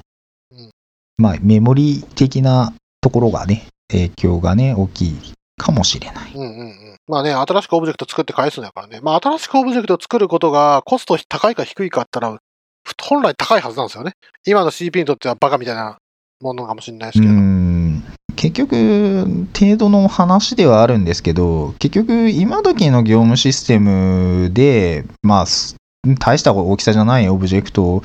うん。まあ、メモリ的なところがね、影響がね、大きいかもしれない。うんうんうん。まあね、新しくオブジェクト作って返すんだからね。まあ新しくオブジェクトを作ることがコスト高いか低いかあったら、本来高いはずなんですよね。今の CP にとってはバカみたいなものかもしれないですうけど。ん。結局、程度の話ではあるんですけど、結局、今時の業務システムで、まあ、す大した大きさじゃないオブジェクト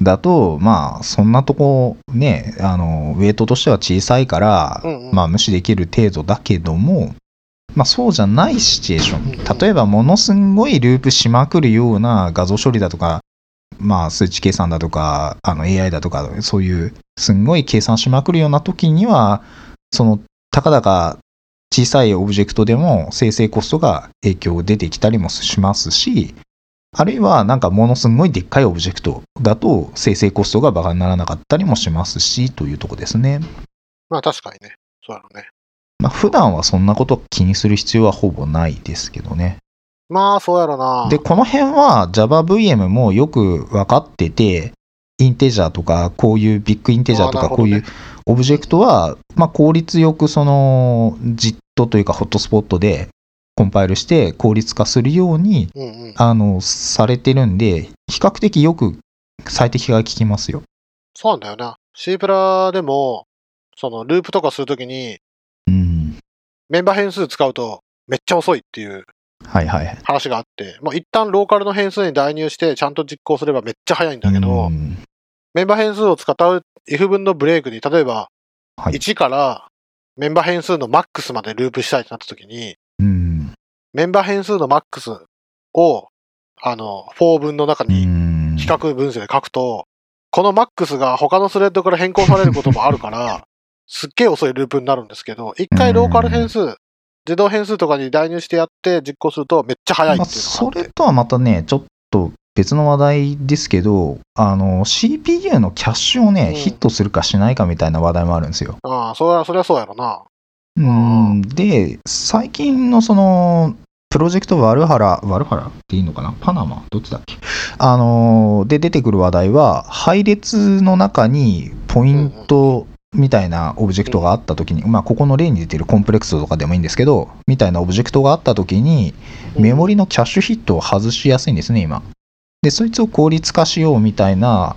だと、まあ、そんなとこ、ね、あの、ウェイトとしては小さいから、うんうんまあ、無視できる程度だけども、まあそうじゃないシチュエーション。例えばものすごいループしまくるような画像処理だとか、まあ数値計算だとか、あの AI だとか、そういうすんごい計算しまくるような時には、そのたかだか小さいオブジェクトでも生成コストが影響出てきたりもしますし、あるいはなんかものすごいでっかいオブジェクトだと生成コストがバカにならなかったりもしますしというとこですね。まあ確かにね。そうだろうね。まあ普段はそんなこと気にする必要はほぼないですけどね。まあそうやろな。で、この辺は JavaVM もよく分かってて、インテジャーとか、こういうビッグインテジャーとか、こういうオブジェクトは、まあ効率よくその JIT というかホットスポットでコンパイルして効率化するように。あの、されてるんで、比較的よく最適化が効きますよ。そうなんだよな。C プラでも、そのループとかするときに、うん。メンバー変数使うとめっちゃ遅いっていうはいはいはい。話があって、まあ一旦ローカルの変数に代入してちゃんと実行すればめっちゃ早いんだけど、うんメンバー変数を使った if 分のブレイクに、例えばはい1からメンバー変数のマックスまでループしたいってなったときに、うん。メンバー変数のマックスを、あの、4分の中うにん比較分数で書くと、このマックスが他のスレッドから変更されることもあるから、すっげえ遅いループになるんですけど、一回ローカル変数、自動変数とかに代入してやって実行するとめっちゃ早いまあ、っていうのそがあって。れとはまたね、ちょっと別の話題ですけど、あの、CPU のキャッシュをね、うん。ヒットするかしないかみたいな話題もあるんですよ。ああ、それは、それはそうやろな。うん、で、最近のその、プロジェクトワルハラ、ワルハラっていいのかな？パナマ？どっちだっけ？あのー、で出てくる話題は、配列の中にポイントみたいなオブジェクトがあったときに、まあ、ここの例に出てる Complex とかでもいいんですけど、みたいなオブジェクトがあったときに、メモリのキャッシュヒットを外しやすいんですね、今。で、そいつを効率化しようみたいな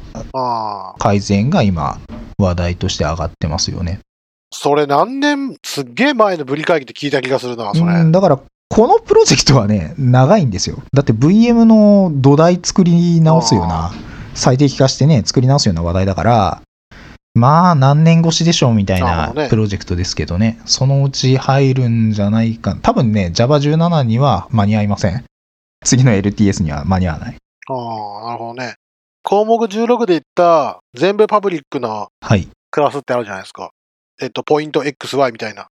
改善が今、話題として上がってますよね。それ何年、すっげえ前のブリ会議で聞いた気がするな、それ。うんだから、このプロジェクトはね、長いんですよ。だって VM の土台作り直すような、最適化してね、作り直すような話題だから、まあ、何年越しでしょうみたいなプロジェクトですけどね、そのうち入るんじゃないか。多分ね、Java17 には間に合いません。次の LTS には間に合わない。ああ、なるほどね。項目16で言った全部パブリックなはい。クラスってあるじゃないですか。えっと、ポイント XY みたいな。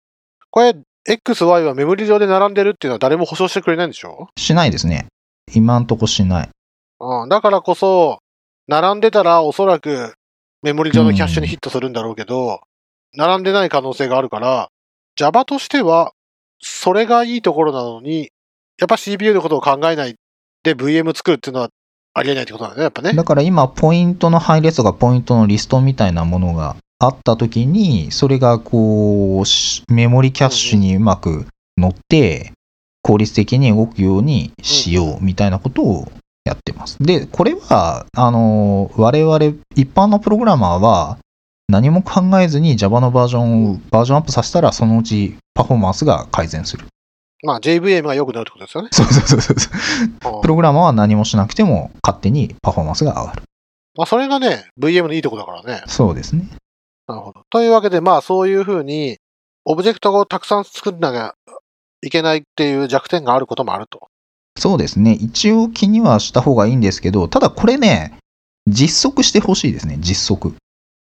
これ、XY はメモリ上で並んでるっていうのは誰も保証してくれないんでしょ？しないですね。今んとこしない。うん。だからこそ、並んでたらおそらくメモリ上のキャッシュにヒットするんだろうけど、並んでない可能性があるから、Java としては、それがいいところなのに、やっぱ CPU のことを考えないで VM 作るっていうのはありえないってことなんだね、やっぱね。だから今、ポイントの配列とかポイントのリストみたいなものがあったときに、それがこう、しメモリキャッシュにうまく乗って、効率的に動くようにしようみたいなことをやってます。で、これは、あの、我々、一般のプログラマーは、何も考えずに Java のバージョンをバージョンアップさせたら、そのうちパフォーマンスが改善する。まあ JVM が良くなるってことですよね。<laughs> そうそうそうそう。うんプログラマーは何もしなくても勝手にパフォーマンスが上がる。まあそれがね、VM のいいとこだからね。そうですね。なるほど。というわけで、まあそういうふうに、オブジェクトをたくさん作んなきゃいけないっていう弱点があることもあると。そうですね。一応気にはした方がいいんですけど、ただこれね、実測してほしいですね、実測。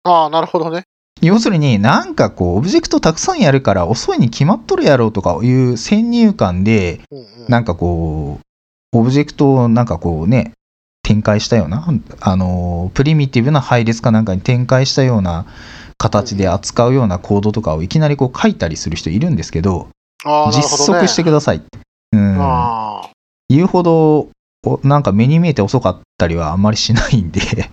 ああ、なるほどね。要するになんかこう、オブジェクトたくさんやるから遅いに決まっとるやろうとかいう先入観で。なんかこう、オブジェクトをなんかこうね、展開したような、あの、プリミティブな配列かなんかに展開したような形で扱うようなコードとかをいきなりこう書いたりする人いるんですけど、実。測してください。うん。言うほど、おなんか目に見えて遅かったりはあんまりしないんで、<laughs>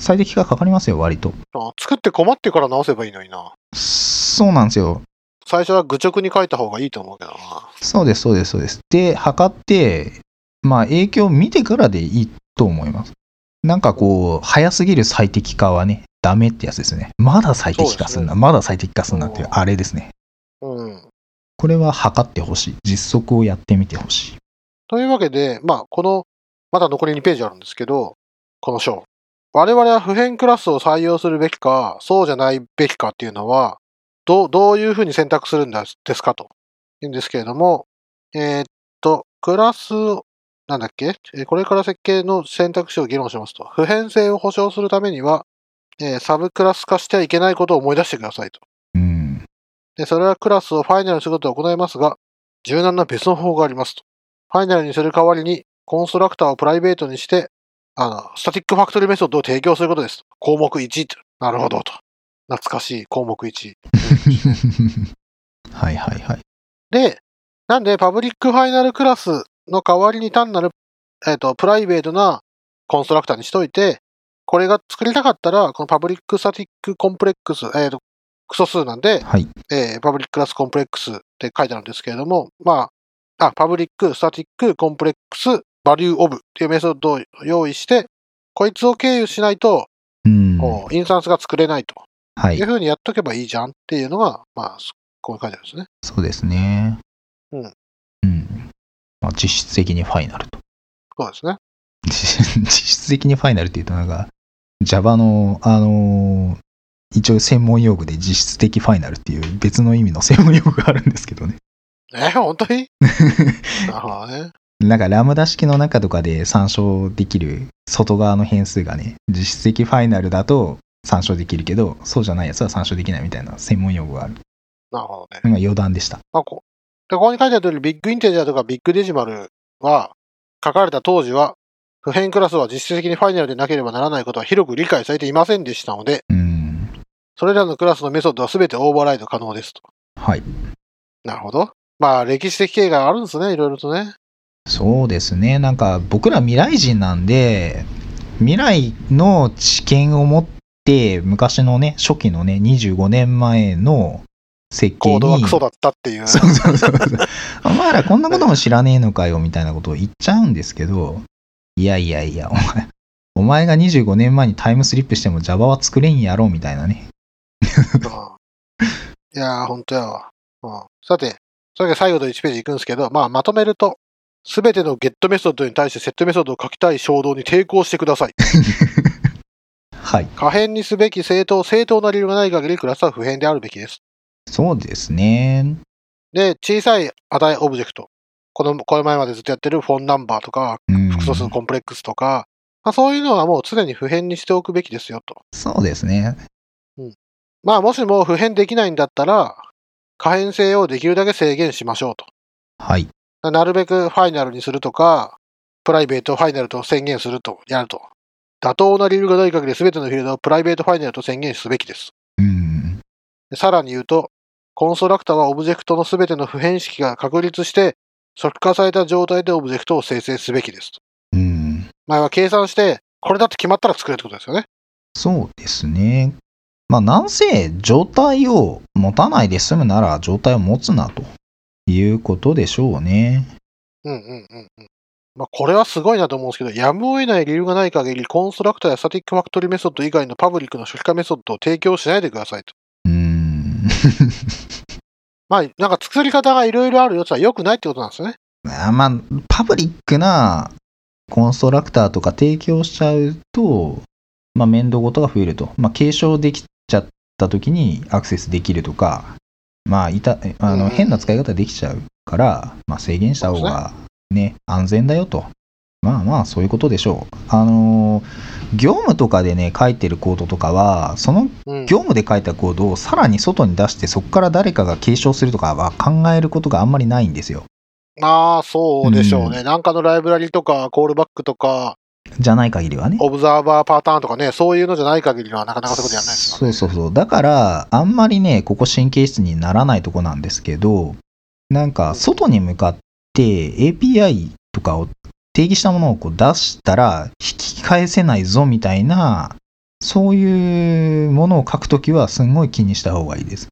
最適化かかりますよ、割と。あ作って困ってから直せばいいのにな。そうなんですよ。最初は愚直に書いた方がいいと思うけどな。そうです、そうです、そうです。で、測って、まあ、影響を見てからでいいと思います。なんかこう、早すぎる最適化はね、ダメってやつですね。まだ最適化すんな、そうまだ最適化すんなっていうう、んあれですね。うん。これは測ってほしい。実測をやってみてほしい。というわけで、まあ、この、まだ残り2ページあるんですけど、この章。我々は普遍クラスを採用するべきか、そうじゃないべきかっていうのは、どう、どういうふうに選択するんですかといんですけれども、えーっと、クラス、なんだっけ？えーこれから設計の選択肢を議論しますと。普遍性を保証するためには、えーサブクラス化してはいけないことを思い出してくださいと。うん。で、それはクラスをファイナルにすることを行いますが、柔軟な別の方法がありますと。ファイナルにする代わりに、コンストラクターをプライベートにして、あの、スタティックファクトリーメソッドを提供することですと。項目1と。なるほどと。懐かしい項目1。<laughs> はいはいはい。で、なんで、 public final class の代わりに単なる、えっ、と、 private なコンストラクターにしといて、これが作りたかったら、この public static complex、えっ、と、複素数なんで、はい。えー public class complex って書いてあるんですけれども、まあ、あ、 public static complex valueOf っていうメソッドを用意して、こいつを経由しないと、うん。インスタンスが作れないとはいいう。ふうにやっとけばいいじゃんっていうのが、まあ、こういう書いてあるんですね。そうですね。うん。うん。まあ、実質的にファイナルと。そうですね。<laughs> 実質的にファイナルって言うとなんか、Java の、あのー一応専門用語で実質的ファイナルっていう別の意味の専門用語があるんですけどね。えー本当に？<laughs> なるほどね。なんかラムダ式の中とかで参照できる外側の変数がね、実質的ファイナルだと参照できるけど、そうじゃないやつは参照できないみたいな専門用語がある。なるほどね。なんか余談でした。まあ、こでここに書いてある通り、ビッグインテージャーとかビッグデジマルは、書かれた当時は、普遍クラスは実質的にファイナルでなければならないことは広く理解されていませんでしたので、うん。それらのクラスのメソッドは全てオーバーライド可能ですと。はい。なるほど。まあ、歴史的経緯があるんですね、いろいろとね。そうですね。なんか僕ら未来人なんで、未来の知見を持って、昔のね、初期のね、25年前の設計に。コードはクソだったっていう。そうそうそうそう。お前らこんなことも知らねえのかよ、みたいなことを言っちゃうんですけど、いやいやいや、お前、お前が25年前にタイムスリップしても Java は作れんやろ、みたいなね。<laughs> うんいやー、ほんとやわ。うんさて、それが最後の1ページいくんですけど、まあ、まとめると、すべてのゲットメソッドに対してセットメソッドを書きたい衝動に抵抗してください。<laughs> はい。可変にすべき正当、正当な理由がない限りクラスは不変であるべきです。そうですね。で、小さい値オブジェクト。この、これ前までずっとやってるフォンナンバーとか、うん複素数コンプレックスとか、まあ、そういうのはもう常に不変にしておくべきですよと。そうですね。まあ、もしも不変できないんだったら、可変性をできるだけ制限しましょうと。はい。なるべくファイナルにするとか、プライベートファイナルと宣言すると、やると。妥当な理由がない限り全てのフィールドをプライベートファイナルと宣言すべきです。うん。でさらに言うと、コンストラクターはオブジェクトの全ての普遍式が確立して、初期化された状態でオブジェクトを生成すべきですと。うん。前は計算して、これだって決まったら作れってことですよね。そうですね。まあ、なんせ状態を持たないで済むなら状態を持つなということでしょうね。うんうんうんうん。まあ、これはすごいなと思うんですけど、やむを得ない理由がない限り、コンストラクターや static ファクトリーメソッド以外の public の初期化メソッドを提供しないでくださいと。うーん。<laughs> まあ、なんか作り方がいろいろあるよってのは良くないってことなんですよね。あまあ、パブリックなコンストラクターとか提供しちゃうと、まあ、面倒事が増えると。まあ、継承できちゃった時にアクセスできるとか、まあ、いた、あの、うん変な使い方できちゃうから、まあ、制限した方がね、安全だよと。まあまあ、そういうことでしょう。あのー業務とかでね、書いてるコードとかは、そのうん。業務で書いたコードをさらに外に出して、そこから誰かが継承するとかは考えることがあんまりないんですよ。まあ、そうでしょうね。なんかのライブラリとか、コールバックとか、じゃない限りはね。オブザーバーパターンとかね、そういうのじゃない限りはなかなかそういうことやらないですからね。そうそうそう。だから、あんまりね、ここ神経質にならないとこなんですけど、なんか、外に向かって API とかを定義したものをこう出したら、引き返せないぞみたいな、そういうものを書くときはすんごい気にした方がいいです。う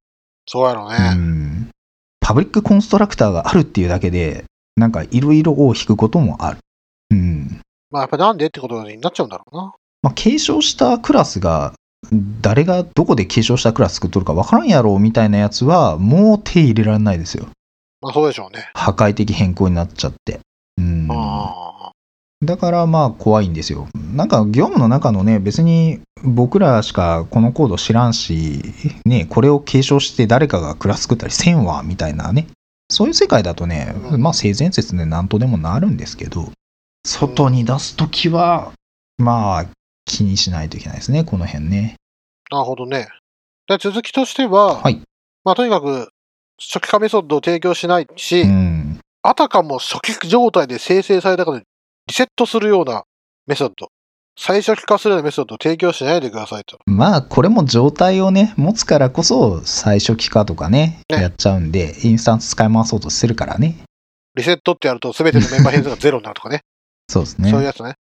そうやろうね。ん。パブリックコンストラクターがあるっていうだけで、なんかいろいろを引くこともある。うん。まあ、やっぱなんでってことになっちゃうんだろうな。まあ、継承したクラスが、誰がどこで継承したクラス作っとるか分からんやろみたいなやつは、もう手入れられないですよ。まあ、そうでしょうね。破壊的変更になっちゃって。うん。あだからまあ怖いんですよ。なんか業務の中のね、別に僕らしかこのコード知らんし、ね、これを継承して誰かがクラス作ったりせんわ、みたいなね、そういう世界だとね、うんまあ性善説で何とでもなるんですけど、外に出すときは、まあ気にしないといけないですね、この辺ね。なるほどね。で続きとしては、はい。まあとにかく初期化メソッドを提供しないし、うん。あたかも初期状態で生成されたかのリセットするようなメソッド、最初期化するようなメソッドを提供しないでくださいと。まあこれも状態をね、持つからこそ最初期化とかね、ねやっちゃうんで、インスタンス使い回そうとするからね。リセットってやると全てのメンバー変数がゼロになるとかね。そうですね。そういうやつね。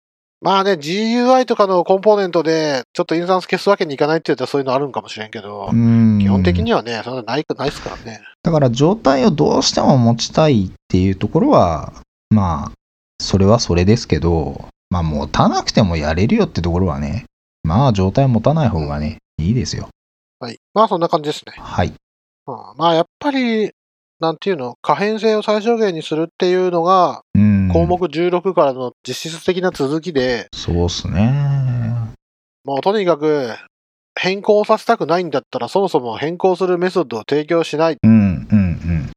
まあね、GUI とかのコンポーネントで、ちょっとインスタンス消すわけにいかないって言ったらそういうのあるんかもしれんけど、うん基本的にはね、そんなないないっすからね。だから状態をどうしても持ちたいっていうところは、まあ、それはそれですけど、まあ持たなくてもやれるよってところはね、まあ状態持たない方がね、いいですよ。はい。まあそんな感じですね。はい。まあ、まあやっぱり、なんていうの、可変性を最小限にするっていうのが、うん。項目16からの実質的な続きで、そうっすね。もうとにかく変更させたくないんだったら、そもそも変更するメソッドを提供しない。うん、うん、うん。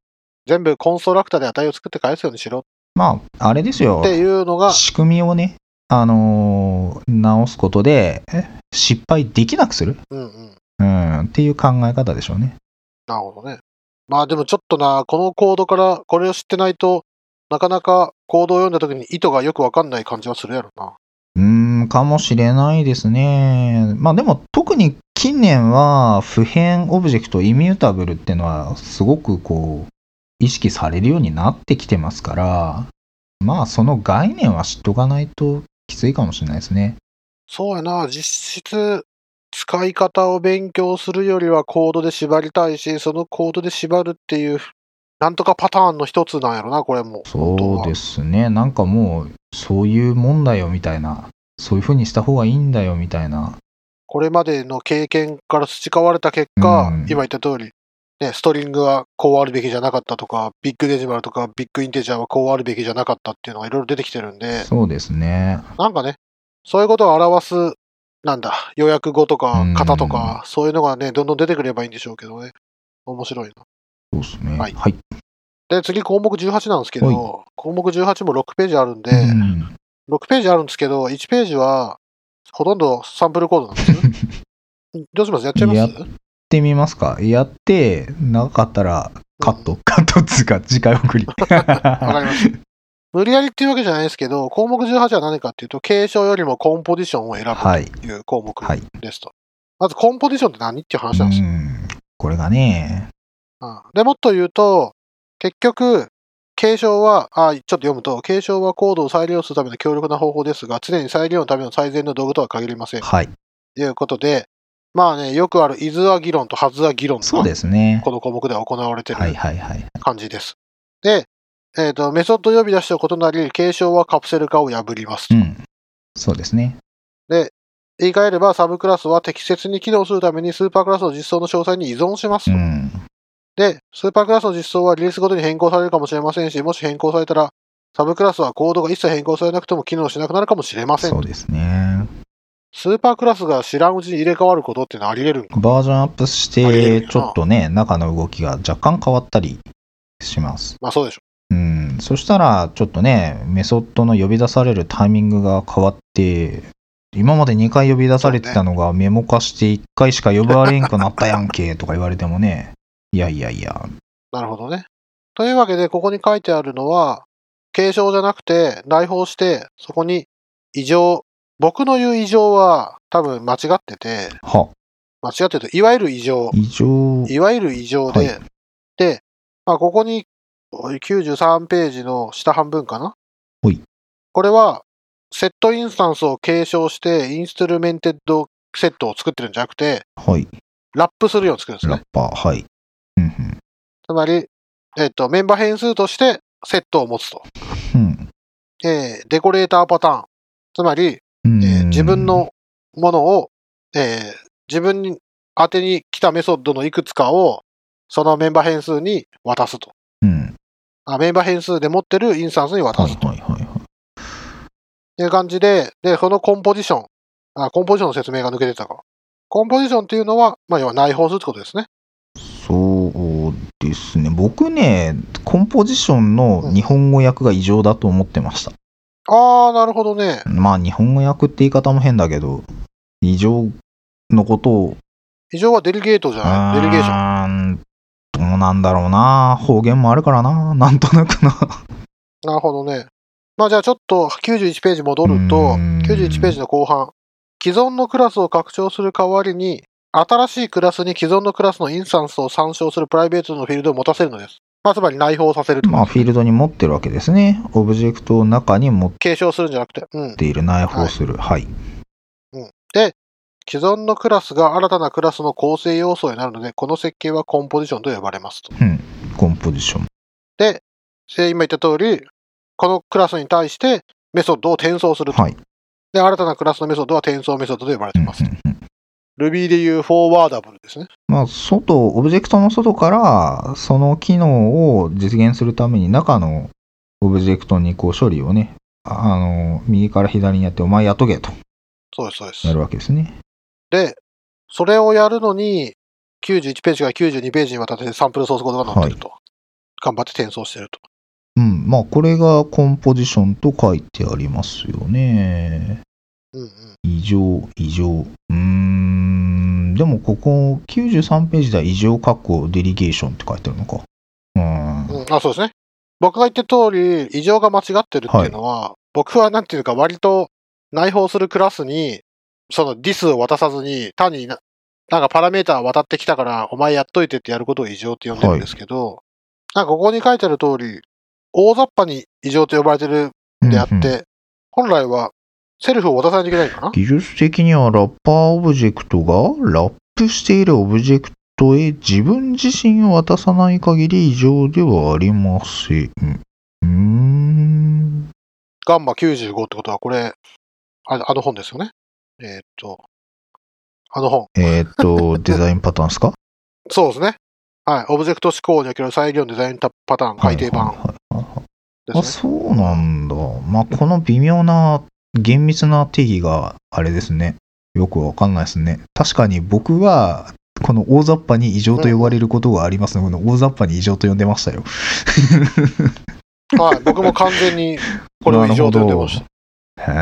全部コンストラクターで値を作って返すようにしろまあ、あれですよっ。ていうのが、仕組みをね、あのー直すことで、え失敗できなくする？うんうん。うん、っていう考え方でしょうね。なるほどね。まあでもちょっとな、このコードからこれを知ってないと、なかなかコードを読んだ時に意図がよくわかんない感じはするやろな。うーん、かもしれないですね。まあでも特に近年は普遍オブジェクトイミュータブルっていうのはすごくこう意識されるようになってきてますから、まあその概念は知っとかないときついかもしれないですね。そうやな、実質、使い方を勉強するよりはコードで縛りたいし、そのコードで縛るっていう、なんとかパターンの一つなんやろな、これも。そうですね。なんかもうそういうもんだよみたいな、そういう風にした方がいいんだよみたいな。これまでの経験から培われた結果、うん今言った通り、ね、ストリングはこうあるべきじゃなかったとか、ビッグデジマルとかビッグインテジャーはこうあるべきじゃなかったっていうのがいろいろ出てきてるんで、そうですね。なんかね、そういうことを表す、なんだ、予約語とかうん型とか、そういうのがね、どんどん出てくればいいんでしょうけどね。面白いな。そうですね。はいはい。で、次項目18なんですけはいど、項目18も6ページあるんで、うん6ページあるんですけど、1ページはほとんどサンプルコードなんです。<laughs> どうします？やっちゃいます？やってみますか？やって、長かったらカット、カットっつうか、次回送り。<laughs> わかりました。無理やりっていうわけじゃないですけど、項目18は何かっていうと、継承よりもコンポジションを選ぶはい。という項目はい。ですと。まず、コンポジションって何っていう話なんですよ。うんこれがね、うんで、もっと言うと、結局、継承は、あ、ちょっと読むと、継承はコードを再利用するための強力な方法ですが、常に再利用のための最善の道具とは限りません。はい。ということで、まあね、よくある、イズは議論とハズは議論そうが、ですね。この項目では行われていはいるはいはい。感じです。で、えっ、と、メソッド呼び出しと異なり、継承はカプセル化を破りますと。うん。そうですね。で、言い換えれば、サブクラスは適切に機能するためにスーパークラスの実装の詳細に依存しますと。うん。で、スーパークラスの実装はリリースごとに変更されるかもしれませんし、もし変更されたら、サブクラスはコードが一切変更されなくても機能しなくなるかもしれませんそう。ですね。スーパークラスが知らんうちに入れ替わることってのはあり得るんか？バージョンアップして、なちょっとね、中の動きが若干変わったりします。まあそうでしょうん。そしたら、ちょっとね、メソッドの呼び出されるタイミングが変わって、今まで2回呼び出されてたのがメモ化して1回しか呼ばれんくなったやんけとか言われてもね、いやいやいや、う。なるほどね。というわけで、ここに書いてあるのは、継承じゃなくて、内包して、そこに異常、僕の言う異常は多分間違ってて、は、間違ってると、いわゆる異常、異常、いわゆる異常で、はいで、まあ、ここに93ページの下半分かな？ほいこれは、セットインスタンスを継承して、インストゥルメンテッドセットを作ってるんじゃなくて、はい、ラップするように作るんですね。ラッパー、はい。うんつまり、えっ、と、メンバー変数としてセットを持つと。うん。えーデコレーターパターン。つまり、うん。えー自分、のものを、えー自分に宛てに来たメソッドのいくつかを、そのメンバー変数に渡すと。うん。あメンバー変数で持ってるインスタンスに渡はいすとはいはいはい。いう感じで、で、このコンポジション、あコンポジションの説明が抜けてたか。コンポジションっていうのは、まあ、要は内包するってことですね。そうですね。僕ね、コンポジションの日本語訳が異常だと思ってました。ああ、なるほどね。まあ、日本語訳って言い方も変だけど、異常のことを、異常はデリゲートじゃない？デリゲーション。ン。どうなんだろうな。方言もあるからな。なんとなくな。なるほどね。まあじゃあちょっと91ページ戻ると、うん91ページの後半。既存のクラスを拡張する代わりに、新しいクラスに既存のクラスのインスタンスを参照するプライベートのフィールドを持たせるのです。まあつまり内包させるとまあ、フィールドに持ってるわけですね。オブジェクトの中に持っ継承するんじゃなくて。うん。ている内包する。はい。で、既存のクラスが新たなクラスの構成要素になるので、この設計はコンポジションと呼ばれますと。うん。コンポジション。で、で今言った通り、このクラスに対してメソッドを転送すると。はい。で、新たなクラスのメソッドは転送メソッドと呼ばれてうんいます。うんうん Ruby でいう Forwardable ですね。まあ、外、オブジェクトの外から、その機能を実現するために、中のオブジェクトにこう処理をね、あの、右から左にやって、お前やっとけとそうです、そうですや。るわけですね。で、それをやるのに、91ページから92ページにわたってサンプルソースコードが載ってると。頑張って転送してると。うん。まあ、これがコンポジションと書いてありますよね。うんうん。異常、異常。うーん。でも、ここ、93ページでは異常括弧デリゲーションって書いてあるのか。うん。うん、あそうですね。僕が言った通り、異常が間違ってるっていうのは、僕はなんていうか割と内包するクラスに、そのディスを渡さずに、単にななんかパラメーター渡ってきたから、お前やっといてってやることを異常って呼んでるんですけど、なんかここに書いてある通り、大雑把に委譲と呼ばれてるんであって、うんうん本来は self を渡さないといけないのかな？技術的にはラッパーオブジェクトがラップしているオブジェクトへ自分自身を渡さない限り委譲ではありません。うーん。 Gamma 95ってことはこれ、ああの本ですよね？えーっと、あの本。えーっと、<laughs> デザインパターンですか？そうですね。はい。オブジェクト思考における再利用デザインパターン改訂版はいはいはいはいあ。そうなんだ。まあ、この微妙な、厳密な定義があれですね。よくわかんないですね。確かに僕は、この大雑把に異常と呼ばれることがありますので、この大雑把に異常と呼んでましたよ。はい。僕も完全にこれを異常と呼んでました。へー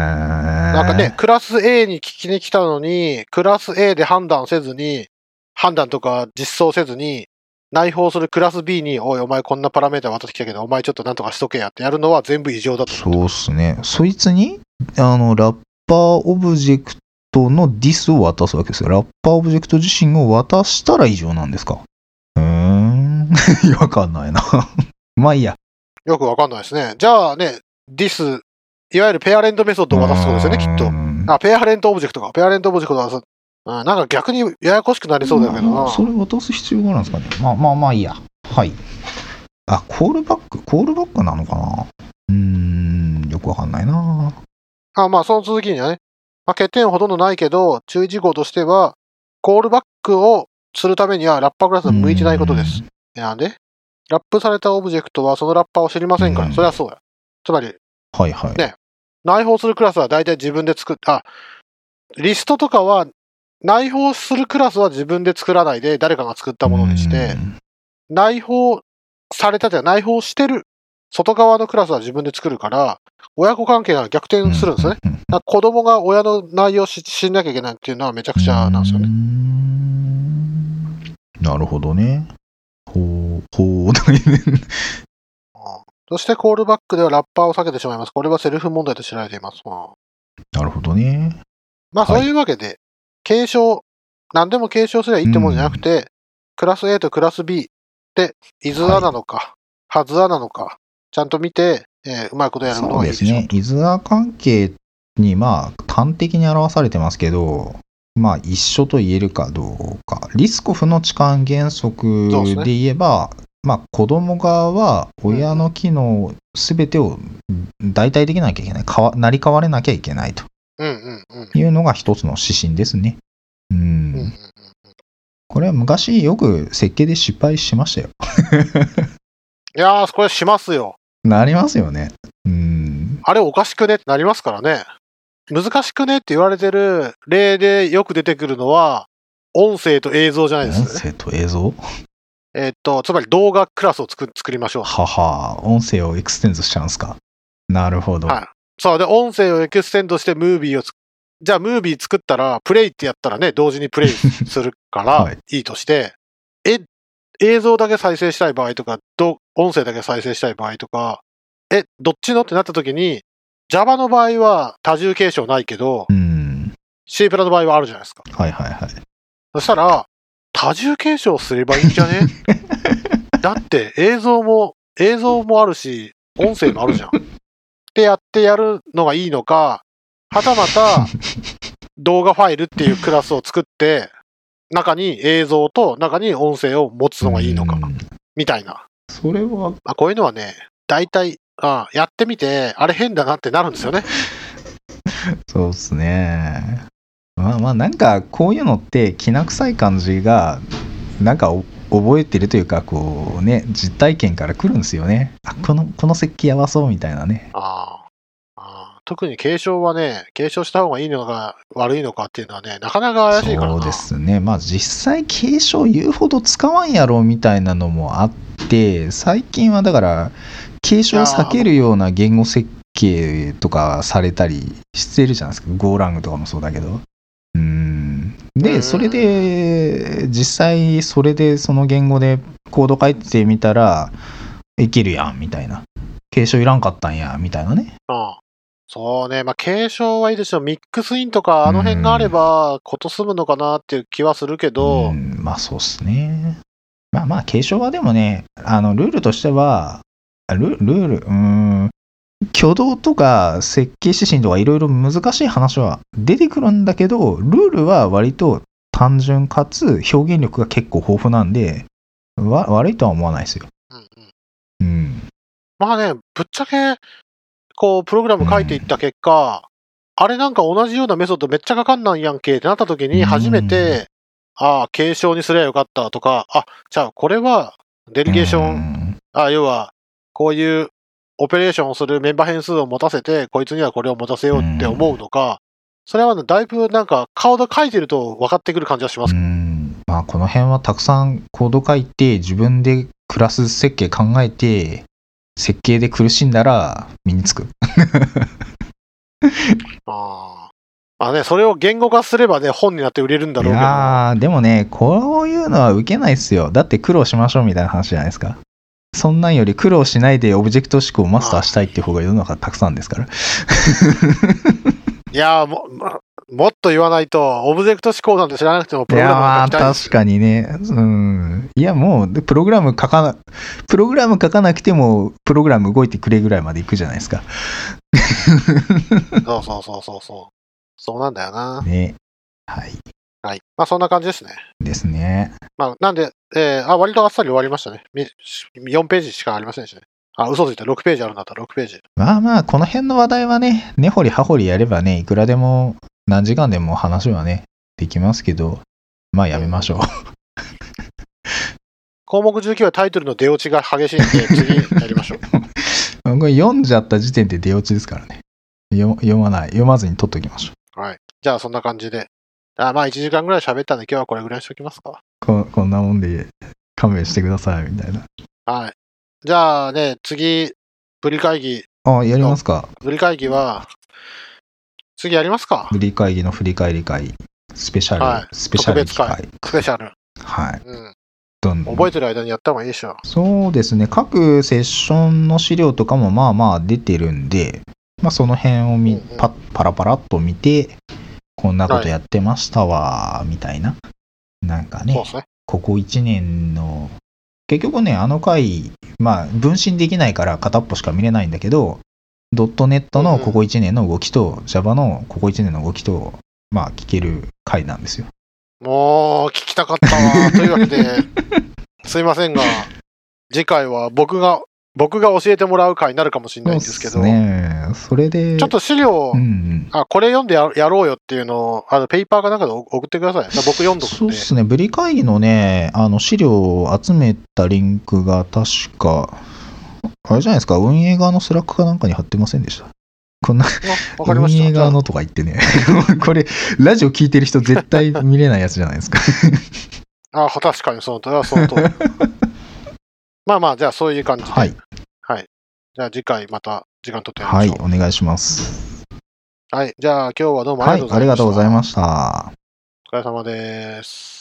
なんかね、クラス A に聞きに来たのに、クラス A で判断せずに、判断とか実装せずに、内包するクラス B に、おい、お前こんなパラメータ渡ってきたけど、お前ちょっとなんとかしとけやってやるのは全部委譲だと思そうっすね。そいつに、あの、ラッパーオブジェクトの this を渡すわけですよ。ラッパーオブジェクト自身を渡したら委譲なんですか？うーん。<laughs> わかんないな。<laughs> まあいいや。う。よくわかんないですね。じゃあね、this、いわゆるペアレントメソッドを渡すそうですよね、きっとう。んあ、ペアレントオブジェクトか。ペアレントオブジェクトを渡す。うん、なんか逆にややこしくなりそうだけどな。それ渡す必要があるんですかね。まあまあまあいいや。はい。あ、コールバック？コールバックなのかな？うーん、よくわかんないな。あまあ、その続きにはね、まあ、欠点はほとんどないけど、注意事項としては、コールバックをするためにはラッパークラスは向いてないことです。なんで？ラップされたオブジェクトはそのラッパーを知りませんから、うん。それはそうや。つまり、はいはい。ね。内包するクラスは大体自分で作っあ、リストとかは、内包するクラスは自分で作らないで誰かが作ったものにして、内包されたじゃ内包してる外側のクラスは自分で作るから、親子関係が逆転するんですね。だ子供が親の内容を知知んなきゃいけないっていうのはめちゃくちゃなんですよね。なるほどね。ほう、ほう、そしてコールバックではラッパーを避けてしまいます。これはセルフ問題と知られています。うんなるほどね。まあはいそういうわけで、継承、何でも継承すればいいってもんじゃなくて、クラス A とクラス B で、イズアなのか、ハズアなのか、ちゃんと見て、えーうまいことやるのそうがいいでしょうですね。イズア関係に、まあ、端的に表されてますけど、まあ、一緒と言えるかどうか。リスコフの置換原則そうで言えば、まあ、子供側は親の機能すべてを代替できなきゃいけない。かわ成り代われなきゃいけないとうんうんうん。いうのが一つの指針ですね。うん。うんうんうんこれは昔よく設計で失敗しましたよ。いやー、これしますよ。なりますよね。うん。あれおかしくね？ってなりますからね。難しくねって言われてる例でよく出てくるのは、音声と映像じゃないです音ね。声と映像？えっと、つまり動画クラスを作作りましょう。はは、音声を extend しちゃうんすか？なるほど。はい。そう、で、音声をエクステンドしてムービーをつじゃあムービー作ったら、 play ってやったらね、同時にプレイするか <laughs> はいらいいとして、え、映像だけ再生したい場合とか、ど音声だけ再生したい場合とか、え、どっちの？ってなった時に、Java の場合は多重継承ないけど、うん。C プラの場合はあるじゃないですか。はいはいはい。そしたら、多重継承すればいいんじゃね？<laughs> だって映像も、映像もあるし、音声もあるじゃん。ってやってやるのがいいのか、はたまた動画ファイルっていうクラスを作って、中に映像と中に音声を持つのがいいのかう、んみたいな。それは、まあ、こういうのはね、大体、あやってみて、あれ変だなってなるんですよね。<laughs> そうっすね。まあまあなんかこういうのってきな臭い感じがなんかお覚えてるというかこうね実体験から来るんですよね。あこのこの設計やばそうみたいなね。ああ特に継承はね、継承した方がいいのか悪いのかっていうのはね、なかなか怪しいからな。そうですね。まあ実際継承言うほど使わんやろみたいなのもあって最近はだから継承を避けるような言語設計とかされたりしてるじゃないですか。ゴーラングとかもそうだけど。うんで、うんそれで実際それでその言語でコード書いてみたらいけるやんみたいな。継承いらんかったんやみたいなね。ああそうね、まあ、継承はいいですよ。ミックスインとか、あの辺があれば、こと済むのかなっていう気はするけど、うん、まあそうっすね。まあまあ、継承はでもね、あの、ルールとしては、ルルール、うーん、挙動とか設計指針とかいろいろ難しい話は出てくるんだけど、ルールは割と単純かつ表現力が結構豊富なんで、わ悪いとは思わないですよ。うんうんうん。まあね、ぶっちゃけ、こう、プログラム書いていった結果、あれなんか同じようなメソッドめっちゃかかんないやんけってなった時に、うん初めて、ああ、継承にすりゃよかったとか、あ、じゃあこれは、デリゲーション、ン。あ要は、こういうオペレーションをするメンバー変数を持たせて、こいつにはこれを持たせようって思うのか、それはねだいぶなんか顔で書いてると分かってくる感じがします。うんまあこの辺はたくさんコード書いて自分でクラス設計考えて設計で苦しんだら身につく。<laughs> ああ。まあね、それを言語化すればね、本になって売れるんだいろうけど。やーでもねこういうのは受けないっすよ。だって苦労しましょうみたいな話じゃないですか。そんなんより苦労しないでオブジェクト思考をマスターしたいっていう方が世の中たくさんですから。いやーも、まもっと言わないと、オブジェクト思考なんて知らなくてもプログラムいんです確かにね。うん。いやもうでプログラム書かな、プログラム書かなくてもプログラム動いてくれぐらいまでいくじゃないですか。そうそうそうそうそう。そうなんだよな。ね。はい。はい。まあそんな感じですね。ですね。まあなんで、えー、あ、割とあっさり終わりましたね。み4ページしかありませんしね。あ、嘘ついた。6ページあるんだったら6ページ。まあまあ、この辺の話題はね、根掘り葉掘りやればね、いくらでも、何時間でも話はね、できますけど、まあやめましょう。<laughs> 項目19はタイトルの出落ちが激しいんで、次やりましょう。<laughs> これ読んじゃった時点で出落ちですからね。読読まない。読まずに取っときましょはい。じゃあそんな感じで。あまあ1時間ぐらい喋ったんで今日はこれぐらいにしときますか。う。ここんなもんで勘弁してください、みたいな。はい。じゃあね、次、ブリ会議。あ、やりますか。ブリ会議は、次やりますか振り会議の振り返り会、スペシャル、はいスペシャル会。スペシャル。はい。うん。覚えてる間にやった方がいいでしょ。そうですね。各セッションの資料とかもまあまあ出てるんで、まあその辺をみうんうんパパラパラっと見て、こんなことやってましたわ、みたいな。なんかねね。ここ1年の、結局ね、あの回、まあ分身できないから片っぽしか見れないんだけど、ドットネットのここ1年の動きと、Java のここ1年の動きと、まあ聞ける回なんですよ。もう、聞きたかったわ。というわけで、<laughs> すいませんが、次回は僕が、僕が教えてもらう回になるかもしれないんですけど、ね。それで、ちょっと資料、うんうん。あ、これ読んでややろうよっていうのを、あの、ペーパーかなんかで送ってください。僕読んどくんで。そうっすね、ブリ会議のね、あの資料を集めたリンクが確か、あれじゃないですか、運営側の Slack かなんかに貼ってませんでした？こんな、運営側のとか言ってね、<laughs> これ、ラジオ聞いてる人絶対見れないやつじゃないですか。あ、確かにその通り、その通り。<laughs> まあまあ、じゃあそういう感じで。はい。はい。じゃあ次回また時間取ってはい、しょう。お願いします。はい。じゃあ今日はどうもあはい、ありがとうございまました。す。お疲れ様です。